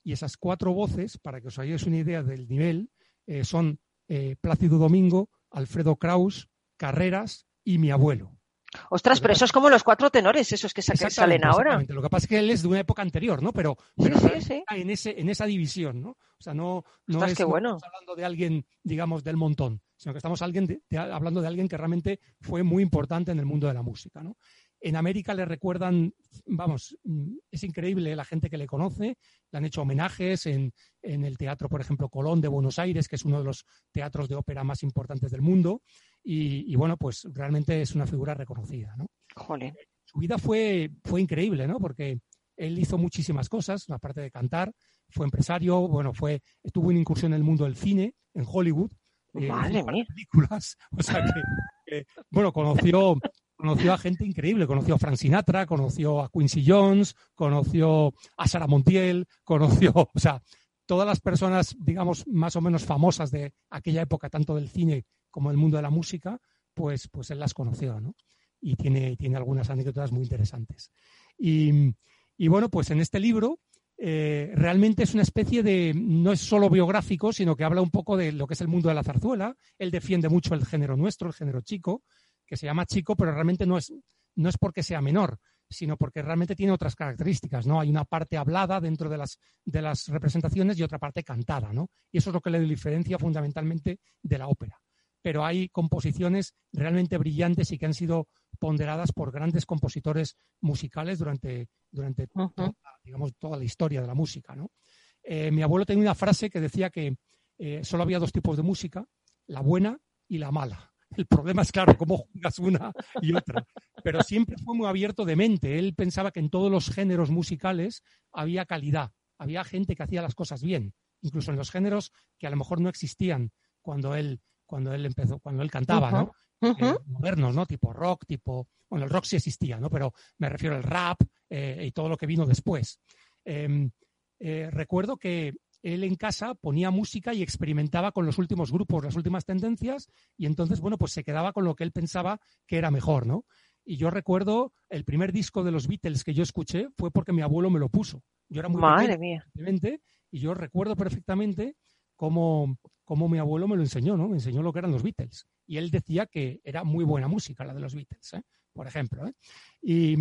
y esas cuatro voces, para que os hagáis una idea del nivel, eh, son eh, Plácido Domingo, Alfredo Kraus, Carreras y mi abuelo. Ostras, pero eso es como los cuatro tenores, esos que, sa- que salen ahora. Lo que pasa es que él es de una época anterior, ¿no? Pero, pero sí, en, ese, en esa división, ¿no? O sea, no, no, Ostras, es, no bueno. estamos hablando de alguien, digamos, del montón, sino que estamos alguien de- de- hablando de alguien que realmente fue muy importante en el mundo de la música, ¿no? En América le recuerdan, vamos, es increíble la gente que le conoce, le han hecho homenajes en, en el Teatro, por ejemplo, Colón de Buenos Aires, que es uno de los teatros de ópera más importantes del mundo, y, y, bueno, pues realmente es una figura reconocida, ¿no? Su vida fue, fue increíble, ¿no? Porque él hizo muchísimas cosas, aparte de cantar, fue empresario, bueno, fue, tuvo una incursión en el mundo del cine, en Hollywood. eh, Madre mía. películas, [laughs] o sea que, que, bueno, conoció, conoció a gente increíble, conoció a Frank Sinatra, conoció a Quincy Jones, conoció a Sarah Montiel, conoció, [laughs] o sea, todas las personas, digamos, más o menos famosas de aquella época, tanto del cine como del mundo de la música, pues, pues él las conoció, ¿no? y tiene, tiene algunas anécdotas muy interesantes. Y, y bueno, pues en este libro eh, realmente es una especie de, no es solo biográfico, sino que habla un poco de lo que es el mundo de la zarzuela. Él defiende mucho el género nuestro, el género chico, que se llama chico, pero realmente no es, no es porque sea menor, sino porque realmente tiene otras características, ¿no? Hay una parte hablada dentro de las, de las representaciones y otra parte cantada, ¿no? Y eso es lo que le diferencia fundamentalmente de la ópera. Pero hay composiciones realmente brillantes y que han sido ponderadas por grandes compositores musicales durante, durante toda, digamos, toda la historia de la música, ¿no? Eh, mi abuelo tenía una frase que decía que eh, solo había dos tipos de música, la buena y la mala. El problema es, claro, cómo jugas una y otra. Pero siempre fue muy abierto de mente. Él pensaba que en todos los géneros musicales había calidad, había gente que hacía las cosas bien, incluso en los géneros que a lo mejor no existían cuando él, cuando él empezó, cuando él cantaba, ¿no? Eh, modernos, ¿no? Tipo rock, tipo. Bueno, el rock sí existía, ¿no? Pero me refiero al rap eh, y todo lo que vino después. Eh, eh, recuerdo que él en casa ponía música y experimentaba con los últimos grupos, las últimas tendencias, y entonces, bueno, pues se quedaba con lo que él pensaba que era mejor, ¿no? Y yo recuerdo el primer disco de los Beatles que yo escuché fue porque mi abuelo me lo puso. Yo era muy Madre pequeño, mía. y yo recuerdo perfectamente cómo, cómo mi abuelo me lo enseñó, ¿no? Me enseñó lo que eran los Beatles. Y él decía que era muy buena música la de los Beatles, ¿eh? por ejemplo. ¿eh? Y,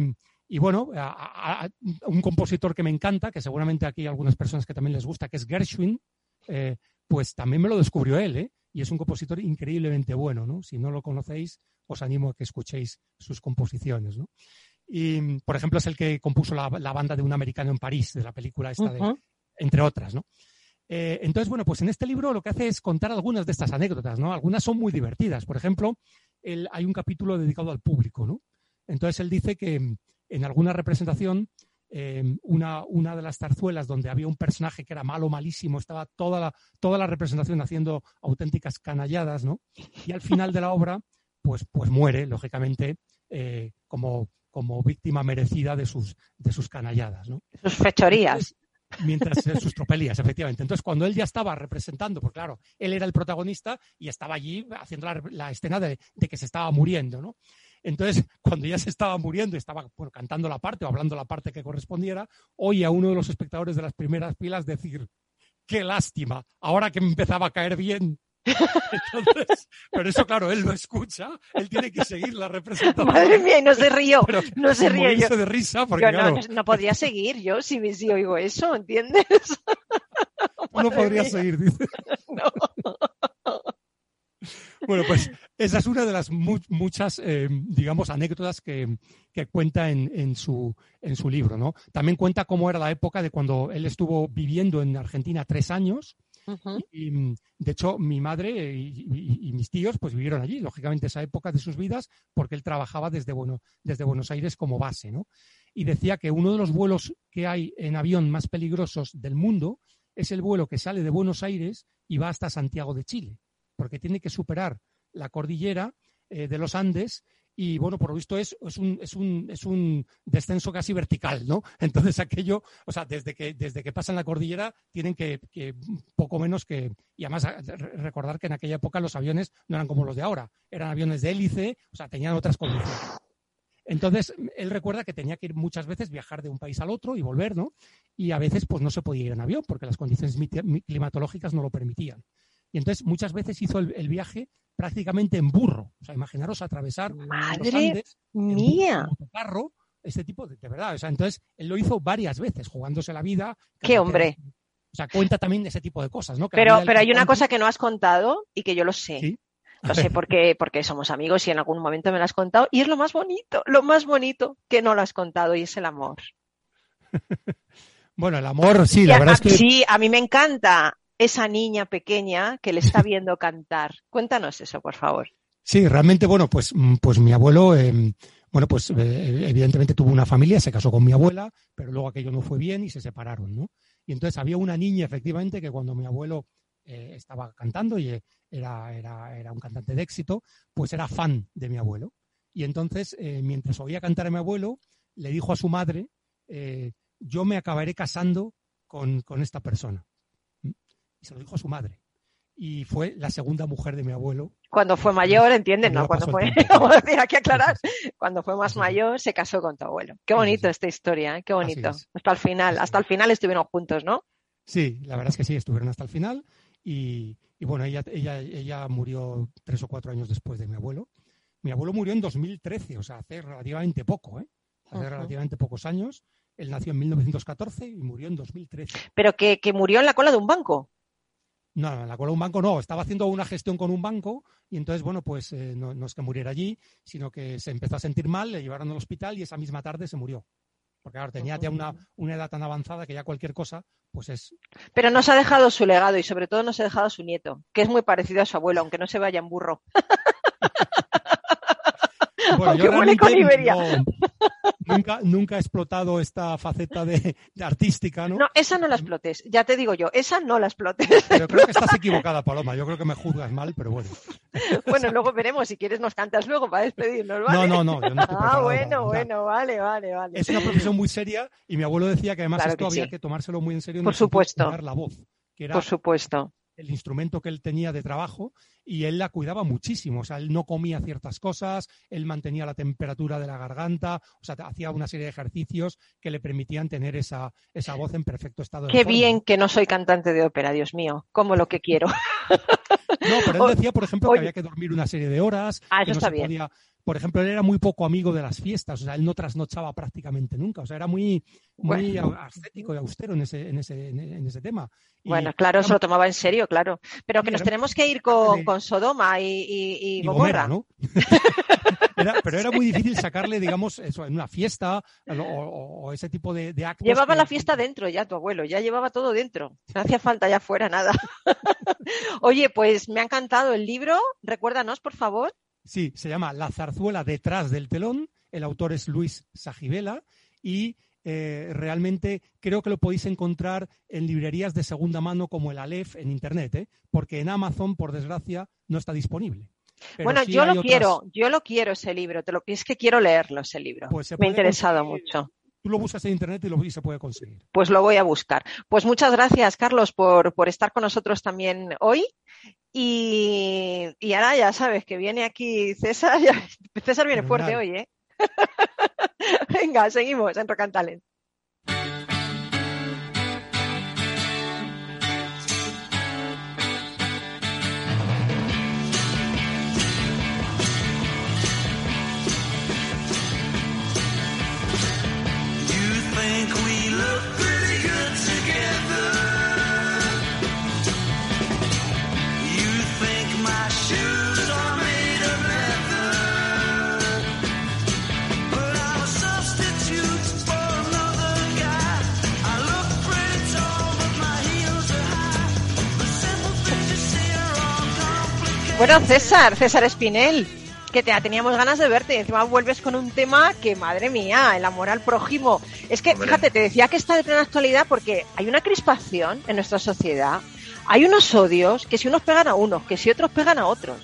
y bueno, a, a- a- un compositor que me encanta, que seguramente aquí hay algunas personas que también les gusta, que es Gershwin, eh, pues también me lo descubrió él, ¿eh? Y es un compositor increíblemente bueno, ¿no? Si no lo conocéis, os animo a que escuchéis sus composiciones, ¿no? Y, por ejemplo, es el que compuso la, la banda de un americano en París, de la película esta de, entre otras, ¿no? Eh, entonces, bueno, pues en este libro lo que hace es contar algunas de estas anécdotas, ¿no? Algunas son muy divertidas. Por ejemplo, él- hay un capítulo dedicado al público, ¿no? Entonces él dice que en alguna representación, eh, una, una de las zarzuelas donde había un personaje que era malo, malísimo, estaba toda la, toda la representación haciendo auténticas canalladas, ¿no? Y al final de la obra, pues, pues muere, lógicamente, eh, como, como víctima merecida de sus, de sus canalladas, ¿no? Sus fechorías. Entonces, mientras eh, sus tropelías, efectivamente. Entonces, cuando él ya estaba representando, pues claro, él era el protagonista y estaba allí haciendo la, la escena de, de que se estaba muriendo, ¿no? Entonces, [laughs] cuando ya se estaba muriendo y estaba bueno, cantando la parte o hablando la parte que correspondiera, oye a uno de los espectadores de las primeras filas decir, qué lástima, ahora que me empezaba a caer bien. [laughs] Entonces, pero eso, claro, él lo escucha, él tiene que seguir la representación. Madre mía, y no se rió. [laughs] pero No se ríe yo. de risa, porque Yo no, claro, no, podría seguir yo si, si oigo eso, ¿entiendes? no podría seguir, dice. No. Bueno, pues esa es una de las mu- muchas, eh, digamos, anécdotas que, que cuenta en, en su, en su libro, ¿no? También cuenta cómo era la época de cuando él estuvo viviendo en Argentina tres años y, de hecho, mi madre y, y- y mis tíos pues vivieron allí, lógicamente, esa época de sus vidas, porque él trabajaba desde, bueno, desde Buenos Aires como base, ¿no? Y decía que uno de los vuelos que hay en avión más peligrosos del mundo es el vuelo que sale de Buenos Aires y va hasta Santiago de Chile, porque tiene que superar la cordillera eh, de los Andes y bueno, por lo visto es, un, es, un, es un descenso casi vertical, ¿no? [laughs] Entonces aquello, o sea, desde que, pasan la cordillera tienen que, que poco menos que, y además recordar que en aquella época los aviones no eran como los de ahora, eran aviones de hélice, o sea, tenían otras condiciones. Entonces, él recuerda que tenía que ir muchas veces viajar de un país al otro y volver, ¿no? Y a veces, pues no se podía ir en avión porque las condiciones climatológicas no lo permitían. Y entonces, muchas veces hizo el, el viaje prácticamente en burro. O sea, imaginaros atravesar los Madre Andes en burro, mía. en motocarro, este tipo de, de verdad. O sea, entonces, él lo hizo varias veces, jugándose la vida. Qué hombre. O sea, cuenta también de ese tipo de cosas, ¿no? Que Pero, pero hay una cosa que no has contado y que yo lo sé. Sí. Lo sé porque, porque somos amigos y en algún momento me lo has contado. Y es lo más bonito, lo más bonito que no lo has contado y es el amor. [laughs] Bueno, el amor, sí, la a- verdad es que Sí, a mí me encanta esa niña pequeña que le está viendo cantar. Cuéntanos eso, por favor. Sí, realmente, bueno, pues, mm, pues mi abuelo, eh, bueno, pues eh, evidentemente tuvo una familia, se casó con mi abuela, pero luego aquello no fue bien y se separaron, ¿no? Y entonces había una niña, efectivamente, que cuando mi abuelo eh, estaba cantando y eh, era, era, era un cantante de éxito, pues era fan de mi abuelo. Y entonces, mientras oía cantar a mi abuelo, le dijo a su madre, yo me acabaré casando con, con esta persona. Y se lo dijo a su madre. Y fue la segunda mujer de mi abuelo Cuando fue mayor, ¿entiendes? Cuando No, cuando fue, [laughs] hay que aclarar, cuando fue más mayor se casó con tu abuelo. Qué bonito esta historia, ¿eh? qué bonito. Hasta el final, hasta el final estuvieron juntos, ¿no? Sí, la verdad es que sí, estuvieron hasta el final y, y bueno, ella, ella, ella murió tres o cuatro años después de mi abuelo. Mi abuelo murió en 2013, o sea, hace relativamente poco, ¿eh? Hace relativamente pocos años. Él nació en 1914 y murió en 2013. Pero que, que murió en la cola de un banco. No, no, en la cola de un banco no, estaba haciendo una gestión con un banco y entonces, bueno, pues eh, no, no es que muriera allí, sino que se empezó a sentir mal, le llevaron al hospital y esa misma tarde se murió. Porque claro, tenía ya una, una edad tan avanzada que ya cualquier cosa, pues es Pero nos ha dejado su legado y sobre todo nos ha dejado su nieto, que es muy parecido a su abuelo, aunque no se vaya en burro. [laughs] [laughs] Bueno, yo realmente no- nunca, nunca he explotado esta faceta de, de artística, ¿no? No, esa no la explotes, ya te digo yo, esa no la explotes. Pero creo que estás equivocada, Paloma. Yo creo que me juzgas mal, pero bueno. [laughs] bueno, luego veremos, si quieres nos cantas luego para despedirnos, No, ¿vale? no, no. Yo no estoy Ah, bueno, bueno, vale, vale, vale. Es una profesión muy seria y mi abuelo decía que además Claro esto que había sí. que tomárselo muy en serio. Por de supuesto. la voz, que era Por supuesto. El instrumento que él tenía de trabajo y él la cuidaba muchísimo. O sea, él no comía ciertas cosas, él mantenía la temperatura de la garganta, o sea, hacía una serie de ejercicios que le permitían tener esa, esa voz en perfecto estado de Qué forma. bien que no soy cantante de ópera, Dios mío, como lo que quiero. No, pero él [laughs] decía, por ejemplo, Oye. que había que dormir una serie de horas. Ah, que no se bien. podía- Por ejemplo, él era muy poco amigo de las fiestas, o sea, él no trasnochaba prácticamente nunca, o sea, era muy, muy ascético y austero en ese, en ese, en ese tema. Y- Bueno, claro, se lo tomaba en serio, claro. Pero que nos tenemos que ir con, con Sodoma y, y- y y Gomorra. Gomorra, ¿no? [laughs] Era- pero era muy difícil sacarle, digamos, eso, en una fiesta o, o- o ese tipo de, de actos. Llevaba que- la fiesta dentro ya tu abuelo, ya llevaba todo dentro. No hacía falta ya fuera nada. [laughs] Oye, pues me ha encantado el libro. Recuérdanos, por favor. Sí, se llama La zarzuela detrás del telón. El autor es Luis Sajibela y eh, realmente creo que lo podéis encontrar en librerías de segunda mano como el Aleph en internet, ¿eh? porque en Amazon, por desgracia, no está disponible. Pero bueno, sí yo lo otras- quiero, yo lo quiero ese libro. Te lo es que quiero leerlo ese libro. Pues me ha interesado mucho. Tú lo buscas en internet y lo y se puede conseguir. Pues lo voy a buscar. Pues muchas gracias, Carlos, por, por estar con nosotros también hoy. Y, y ahora ya sabes que viene aquí César. ya- César viene fuerte hoy, ¿eh? [laughs] Venga, seguimos en Rock and Talent. You think we Bueno, César, César Espinel, que te, teníamos ganas de verte y encima vuelves con un tema que, madre mía, el amor al prójimo. Es que, Hombre. fíjate, te decía que está de plena actualidad porque hay una crispación en nuestra sociedad, hay unos odios que si unos pegan a unos, que si otros pegan a otros,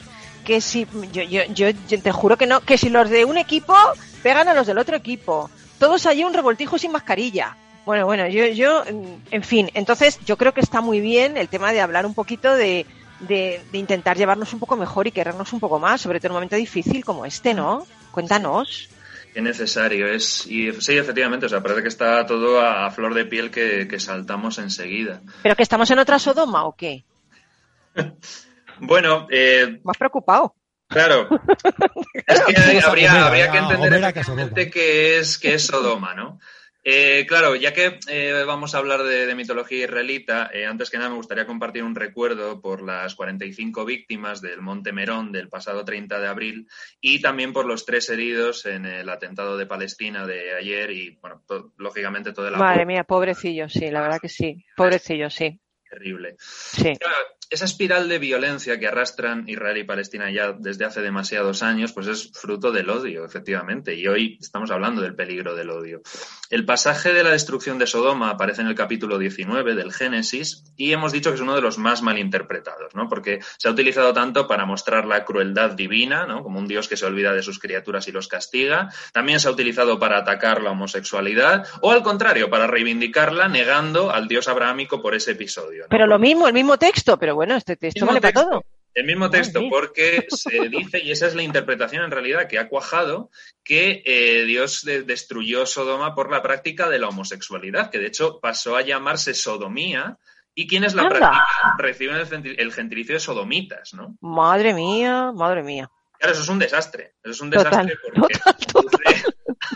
que si, yo, yo, yo, yo te juro que no, que si los de un equipo pegan a los del otro equipo, todos allí un revoltijo sin mascarilla. Bueno, bueno, yo, yo, en fin, entonces yo creo que está muy bien el tema de hablar un poquito de, de, de intentar llevarnos un poco mejor y querernos un poco más, sobre todo en un momento difícil como este, ¿no? Cuéntanos. Qué necesario es. Y sí, efectivamente, o sea, parece que está todo a, a flor de piel que, que saltamos enseguida. ¿Pero que estamos en otra Sodoma o qué? [laughs] Bueno, eh, ¿Me has preocupado? claro. [laughs] es que habría, habría que entender que efectivamente qué es, qué es Sodoma, ¿no? Eh, claro, ya que eh, vamos a hablar de, de mitología israelita, eh, antes que nada me gustaría compartir un recuerdo por las 45 víctimas del Monte Merón del pasado 30 de abril y también por los tres heridos en el atentado de Palestina de ayer y, bueno, to- lógicamente todo el Madre mía, pobrecillo, sí, la verdad que sí. Pobrecillo, sí. terrible. Sí. Claro, esa espiral de violencia que arrastran Israel y Palestina ya desde hace demasiados años, pues es fruto del odio, efectivamente. Y hoy estamos hablando del peligro del odio. El pasaje de la destrucción de Sodoma aparece en el capítulo 19 del Génesis y hemos dicho que es uno de los más malinterpretados, ¿no? Porque se ha utilizado tanto para mostrar la crueldad divina, ¿no? Como un Dios que se olvida de sus criaturas y los castiga. También se ha utilizado para atacar la homosexualidad o al contrario, para reivindicarla negando al Dios abrahámico por ese episodio. Pero lo mismo, el mismo texto, pero bueno, este texto vale para todo. El mismo texto, porque [laughs] se dice, y esa es la interpretación en realidad que ha cuajado, que eh, Dios de- destruyó Sodoma por la práctica de la homosexualidad, que de hecho pasó a llamarse sodomía, y quienes la practican reciben el, genti- el gentilicio de sodomitas, ¿no? Madre mía, madre mía. Claro, eso es un desastre. Eso es un Total, desastre porque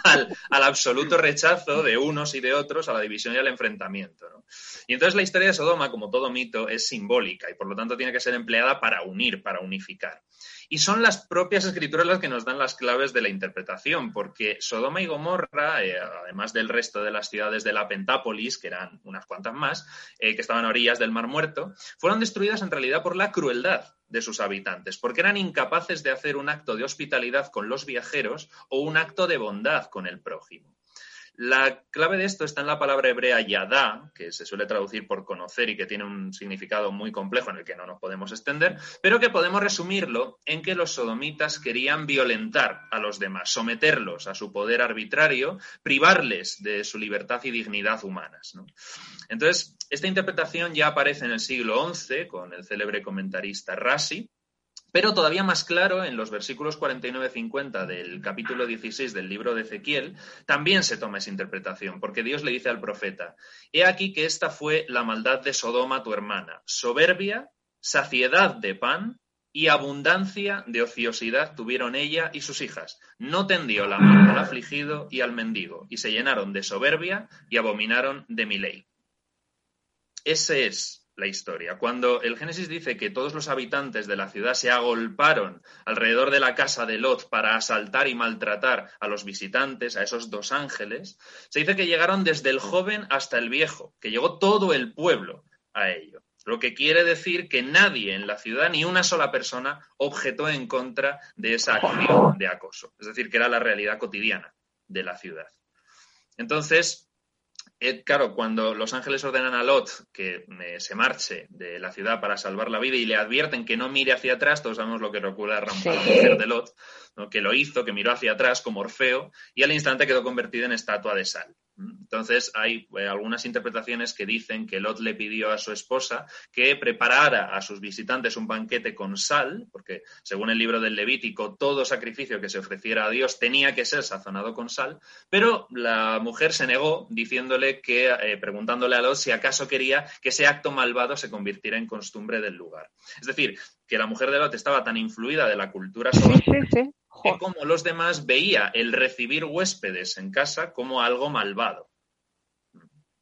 al, al absoluto rechazo de unos y de otros a la división y al enfrentamiento. ¿no? Y entonces la historia de Sodoma, como todo mito, es simbólica y por lo tanto tiene que ser empleada para unir, para unificar. Y son las propias escrituras las que nos dan las claves de la interpretación, porque Sodoma y Gomorra, eh, además del resto de las ciudades de la Pentápolis, que eran unas cuantas más, eh, que estaban a orillas del Mar Muerto, fueron destruidas en realidad por la crueldad de sus habitantes, porque eran incapaces de hacer un acto de hospitalidad con los viajeros o un acto de bondad con el prójimo. La clave de esto está en la palabra hebrea yadá, que se suele traducir por conocer y que tiene un significado muy complejo en el que no nos podemos extender, pero que podemos resumirlo en que los sodomitas querían violentar a los demás, someterlos a su poder arbitrario, privarles de su libertad y dignidad humanas. Entonces, esta interpretación ya aparece en el siglo XI con el célebre comentarista Rasi, pero todavía más claro, en los versículos 49-50 del capítulo 16 del libro de Ezequiel, también se toma esa interpretación, porque Dios le dice al profeta, He aquí que esta fue la maldad de Sodoma tu hermana, soberbia, saciedad de pan y abundancia de ociosidad tuvieron ella y sus hijas. No tendió la mano al afligido y al mendigo, y se llenaron de soberbia y abominaron de mi ley. Ese es la historia. Cuando el Génesis dice que todos los habitantes de la ciudad se agolparon alrededor de la casa de Lot para asaltar y maltratar a los visitantes, a esos dos ángeles, se dice que llegaron desde el joven hasta el viejo, que llegó todo el pueblo a ello. Lo que quiere decir que nadie en la ciudad, ni una sola persona, objetó en contra de esa acción de acoso. Es decir, que era la realidad cotidiana de la ciudad. Entonces, claro, cuando los ángeles ordenan a Lot que eh, se marche de la ciudad para salvar la vida y le advierten que no mire hacia atrás, todos sabemos lo que le ocurre a Ram- Sí. a la mujer de Lot, ¿no? que lo hizo, que miró hacia atrás como Orfeo y al instante quedó convertido en estatua de sal. Entonces, hay eh, algunas interpretaciones que dicen que Lot le pidió a su esposa que preparara a sus visitantes un banquete con sal, porque según el libro del Levítico, todo sacrificio que se ofreciera a Dios tenía que ser sazonado con sal, pero la mujer se negó diciéndole que, eh, preguntándole a Lot si acaso quería que ese acto malvado se convirtiera en costumbre del lugar. Es decir, que la mujer de Lot estaba tan influida de la cultura Sí, sodomita sí, sí. Que como los demás veía el recibir huéspedes en casa como algo malvado.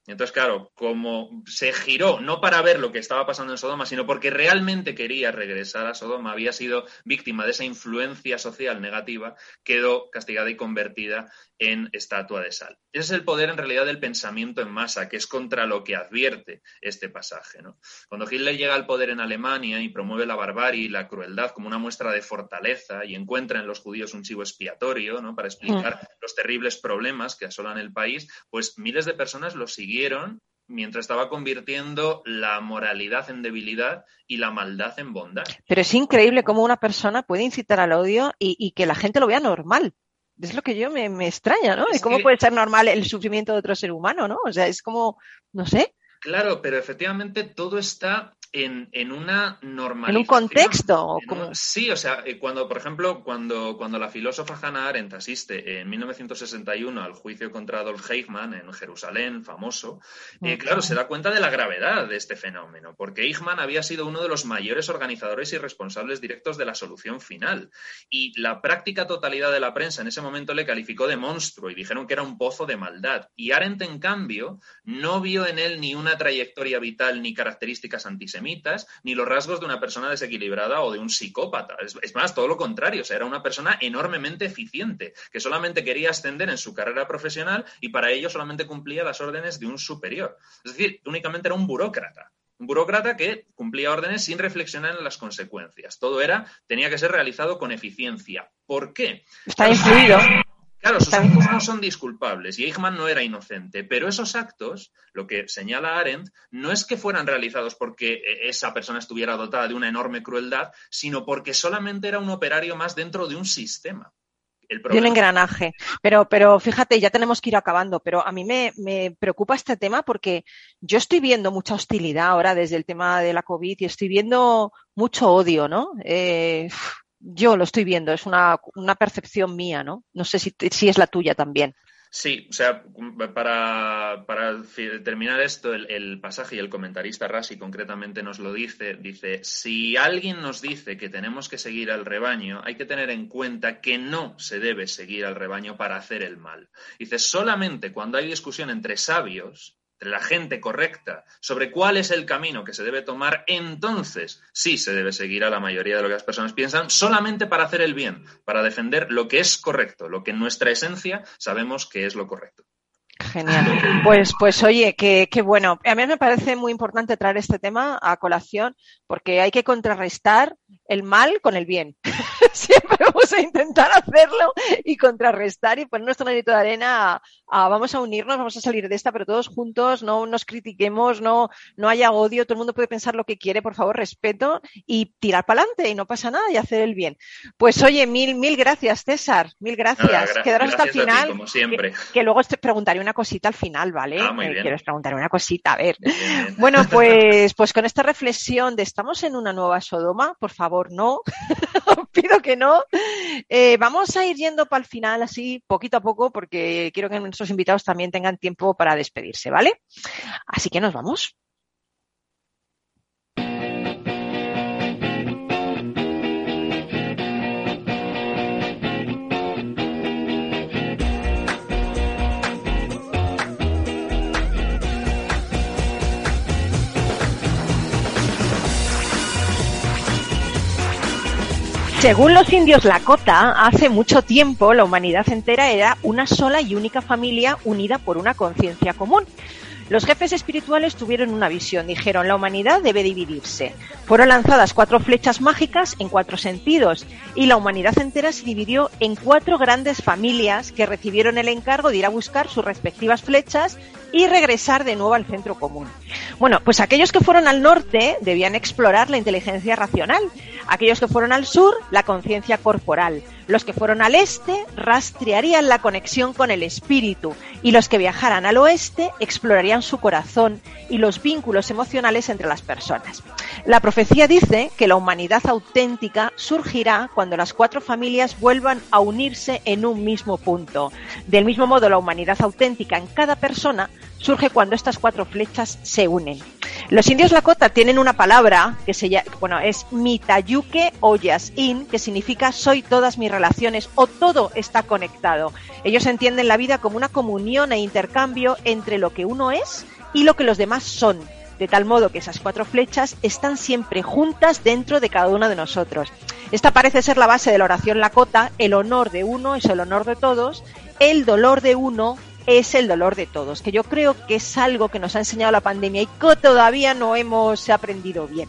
Entonces, claro, como se giró, no para ver lo que estaba pasando en Sodoma, sino porque realmente quería regresar a Sodoma, había sido víctima de esa influencia social negativa, quedó castigada y convertida en estatua de sal. Ese es el poder en realidad del pensamiento en masa, que es contra lo que advierte este pasaje. ¿no? Cuando Hitler llega al poder en Alemania y promueve la barbarie y la crueldad como una muestra de fortaleza y encuentra en los judíos un chivo expiatorio ¿no? para explicar los terribles problemas que asolan el país, pues miles de personas lo siguieron mientras estaba convirtiendo la moralidad en debilidad y la maldad en bondad. Pero es increíble cómo una persona puede incitar al odio y, y que la gente lo vea normal. Es lo que yo me, me extraña, ¿no? Es ¿Y cómo que- puede ser normal el sufrimiento de otro ser humano, ¿no? O sea, es como, no sé. Claro, pero efectivamente todo está en, en una normalidad. ¿En un contexto? Sí, o sea, eh, cuando, por ejemplo, cuando, cuando la filósofa Hannah Arendt asiste en 1961 al juicio contra Adolf Eichmann en Jerusalén, famoso, eh, claro, se da cuenta de la gravedad de este fenómeno, porque Eichmann había sido uno de los mayores organizadores y responsables directos de la solución final. Y la práctica totalidad de la prensa en ese momento le calificó de monstruo y dijeron que era un pozo de maldad. Y Arendt, en cambio, no vio en él ni una trayectoria vital ni características antisemitas, ni los rasgos de una persona desequilibrada o de un psicópata. Es, más, todo lo contrario, sea, era una persona enormemente eficiente, que solamente quería ascender en su carrera profesional y para ello solamente cumplía las órdenes de un superior. Es decir, únicamente era un burócrata. Un burócrata que cumplía órdenes sin reflexionar en las consecuencias. Todo era, tenía que ser realizado con eficiencia. ¿Por qué? Está influido. Claro, sus actos no son disculpables y Eichmann no era inocente, pero esos actos, lo que señala Arendt, no es que fueran realizados porque eh, esa persona estuviera dotada de una enorme crueldad, sino porque solamente era un operario más dentro de un sistema. El de un engranaje. Pero, pero fíjate, ya tenemos que ir acabando, pero a mí me, me preocupa este tema porque yo estoy viendo mucha hostilidad ahora desde el tema de la COVID y estoy viendo mucho odio, ¿no? Eh, yo lo estoy viendo, es una, una percepción mía, ¿no? No sé si, si es la tuya también. Sí, o sea, para, para terminar esto, el, el pasaje y el comentarista Rasi concretamente nos lo dice, dice, si alguien nos dice que tenemos que seguir al rebaño, hay que tener en cuenta que no se debe seguir al rebaño para hacer el mal. Dice, solamente cuando hay discusión entre sabios, entre la gente correcta, sobre cuál es el camino que se debe tomar, entonces sí se debe seguir a la mayoría de lo que las personas piensan, solamente para hacer el bien, para defender lo que es correcto, lo que en nuestra esencia sabemos que es lo correcto. Genial. Pues, pues oye, qué, qué bueno. A mí me parece muy importante traer este tema a colación porque hay que contrarrestar el mal con el bien. [laughs] Siempre vamos a intentar hacerlo y contrarrestar y poner nuestro granito de arena a, a vamos a unirnos, vamos a salir de esta, pero todos juntos, no nos critiquemos, no, no haya odio, todo el mundo puede pensar lo que quiere, por favor, respeto y tirar para adelante y no pasa nada y hacer el bien. Pues oye, mil, mil gracias, César, mil gracias. Nada, gra- Quedaros hasta el gracias a ti, final. como siempre. Que luego te preguntaré una cosita al final, ¿vale? Ah. Quiero preguntar una cosita, a ver. Bien, bien. Bueno, [laughs] pues, pues con esta reflexión de estamos en una nueva Sodoma, por favor, no. Os [laughs] Pido que no. Eh, vamos a ir yendo para el final así, poquito a poco, porque quiero que nuestros invitados también tengan tiempo para despedirse, ¿vale? Así que nos vamos. Según los indios Lakota, hace mucho tiempo la humanidad entera era una sola y única familia unida por una conciencia común. Los jefes espirituales tuvieron una visión, dijeron la humanidad debe dividirse. Fueron lanzadas cuatro flechas mágicas en cuatro sentidos y la humanidad entera se dividió en cuatro grandes familias que recibieron el encargo de ir a buscar sus respectivas flechas y regresar de nuevo al centro común. Bueno, pues aquellos que fueron al norte debían explorar la inteligencia racional, aquellos que fueron al sur la conciencia corporal, los que fueron al este rastrearían la conexión con el espíritu y los que viajaran al oeste explorarían su corazón y los vínculos emocionales entre las personas. La profecía dice que la humanidad auténtica surgirá cuando las cuatro familias vuelvan a unirse en un mismo punto. Del mismo modo, la humanidad auténtica en cada persona surge cuando estas cuatro flechas se unen. Los indios Lakota tienen una palabra que se llama, bueno, es mitayuke in, que significa soy todas mis relaciones o todo está conectado. Ellos entienden la vida como una comunión e intercambio entre lo que uno es y lo que los demás son, de tal modo que esas cuatro flechas están siempre juntas dentro de cada uno de nosotros. Esta parece ser la base de la oración Lakota, el honor de uno es el honor de todos, el dolor de uno es el dolor de todos, que yo creo que es algo que nos ha enseñado la pandemia y que todavía no hemos aprendido bien.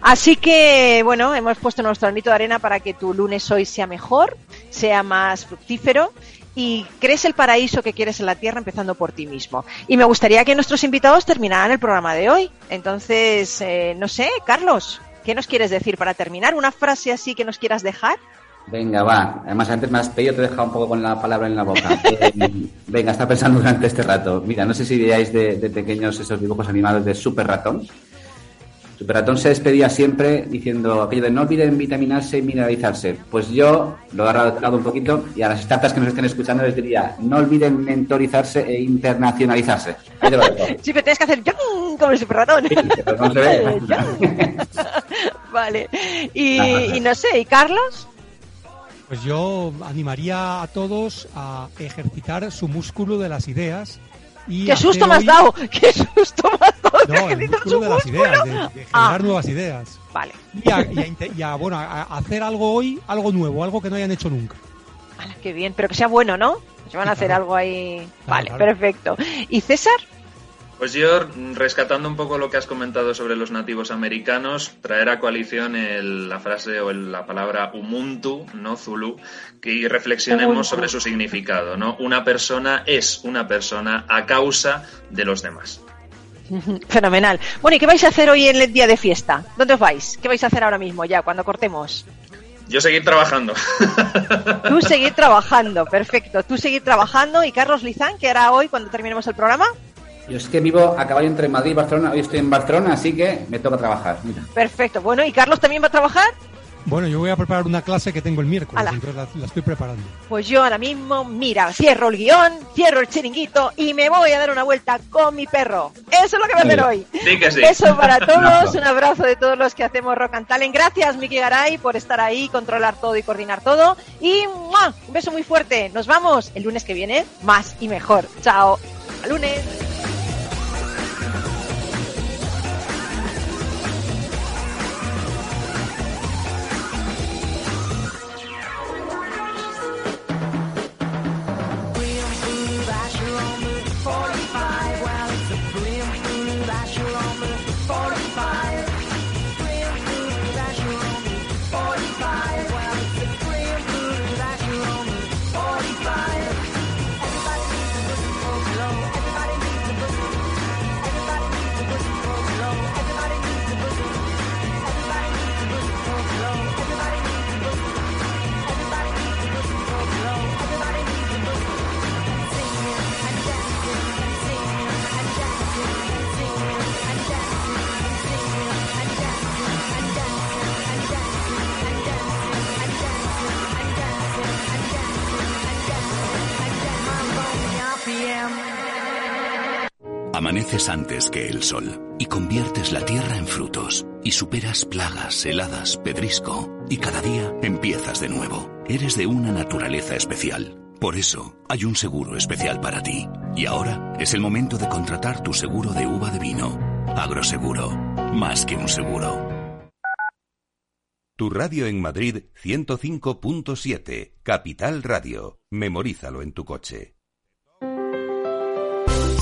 Así que, bueno, hemos puesto nuestro granito de arena para que tu lunes hoy sea mejor, sea más fructífero y crees el paraíso que quieres en la tierra empezando por ti mismo. Y me gustaría que nuestros invitados terminaran el programa de hoy. Entonces, eh, no sé, Carlos, ¿qué nos quieres decir para terminar? ¿Una frase así que nos quieras dejar? Venga, va. Además, antes me has pedido, te he dejado un poco con la palabra en la boca. [laughs] Eh, venga, está pensando durante este rato. Mira, no sé si veáis de, de pequeños esos dibujos animados de Super Ratón. Superratón se despedía siempre diciendo aquello de no olviden vitaminarse y mineralizarse. Pues yo lo he agarrado un poquito y a las startups que nos estén escuchando les diría no olviden mentorizarse e internacionalizarse. Ahí te lo dejo. [laughs] Sí, pero tienes que hacer como el super ratón. Sí, pero no se ve. [laughs] vale. Y, y no sé, ¿y Carlos? Pues yo animaría a todos a ejercitar su músculo de las ideas. Y ¡Qué susto me has dado! [laughs] ¡Qué susto me has dado! No, [laughs] ¿Qué el músculo de las músculo? ideas, de, de generar Ah. nuevas ideas. Vale. Y a, y a y a, bueno, a hacer algo hoy, algo nuevo, algo que no hayan hecho nunca. Qué bien, pero que sea bueno, ¿no? Se van a Sí, hacer claro. algo ahí. vale, claro. perfecto. ¿Y César? Pues yo, rescatando un poco lo que has comentado sobre los nativos americanos, traer a coalición el- la frase o el- la palabra Umuntu, no Zulu, que reflexionemos sobre su significado, ¿no? Una persona es una persona a causa de los demás. [laughs] Fenomenal. Bueno, ¿y qué vais a hacer hoy en el día de fiesta? ¿Dónde os vais? ¿Qué vais a hacer ahora mismo, ya, cuando cortemos? Yo seguir trabajando. Tú seguir trabajando, perfecto. Tú seguir trabajando. ¿Y Carlos Lizán, qué hará hoy cuando terminemos el programa? Yo es que vivo a caballo entre Madrid y Barcelona. Hoy estoy en Barcelona, así que me toca trabajar. Mira. Perfecto. Bueno, ¿y Carlos también va a trabajar? Bueno, yo voy a preparar una clase que tengo el miércoles, entonces la, la estoy preparando. Pues yo ahora mismo, mira, cierro el guion, cierro el chiringuito y me voy a dar una vuelta con mi perro. Eso es lo que voy a hacer hoy. Sí que sí. Beso para [laughs] todos, un abrazo de todos los que hacemos Rock and Talent. Gracias, Miki Garay, por estar ahí, controlar todo y coordinar todo. Y ¡mua! un beso muy fuerte. Nos vamos el lunes que viene, más y mejor. Chao. Hasta lunes. Que el sol y conviertes la tierra en frutos y superas plagas, heladas, pedrisco y cada día empiezas de nuevo. Eres de una naturaleza especial. Por eso hay un seguro especial para ti. Y ahora es el momento de contratar tu seguro de uva de vino. Agroseguro. Más que un seguro. Tu radio en Madrid 105.7, Capital Radio. Memorízalo en tu coche.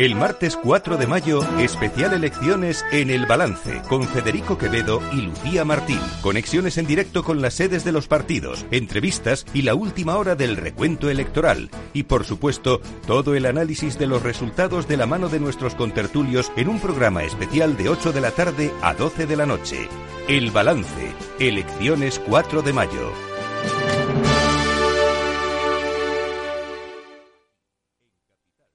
El martes 4 de mayo, especial elecciones en El Balance, con Federico Quevedo y Lucía Martín. Conexiones en directo con las sedes de los partidos, entrevistas y la última hora del recuento electoral. Y por supuesto, todo el análisis de los resultados de la mano de nuestros contertulios en un programa especial de 8 de la tarde a 12 de la noche. El Balance, elecciones 4 de mayo.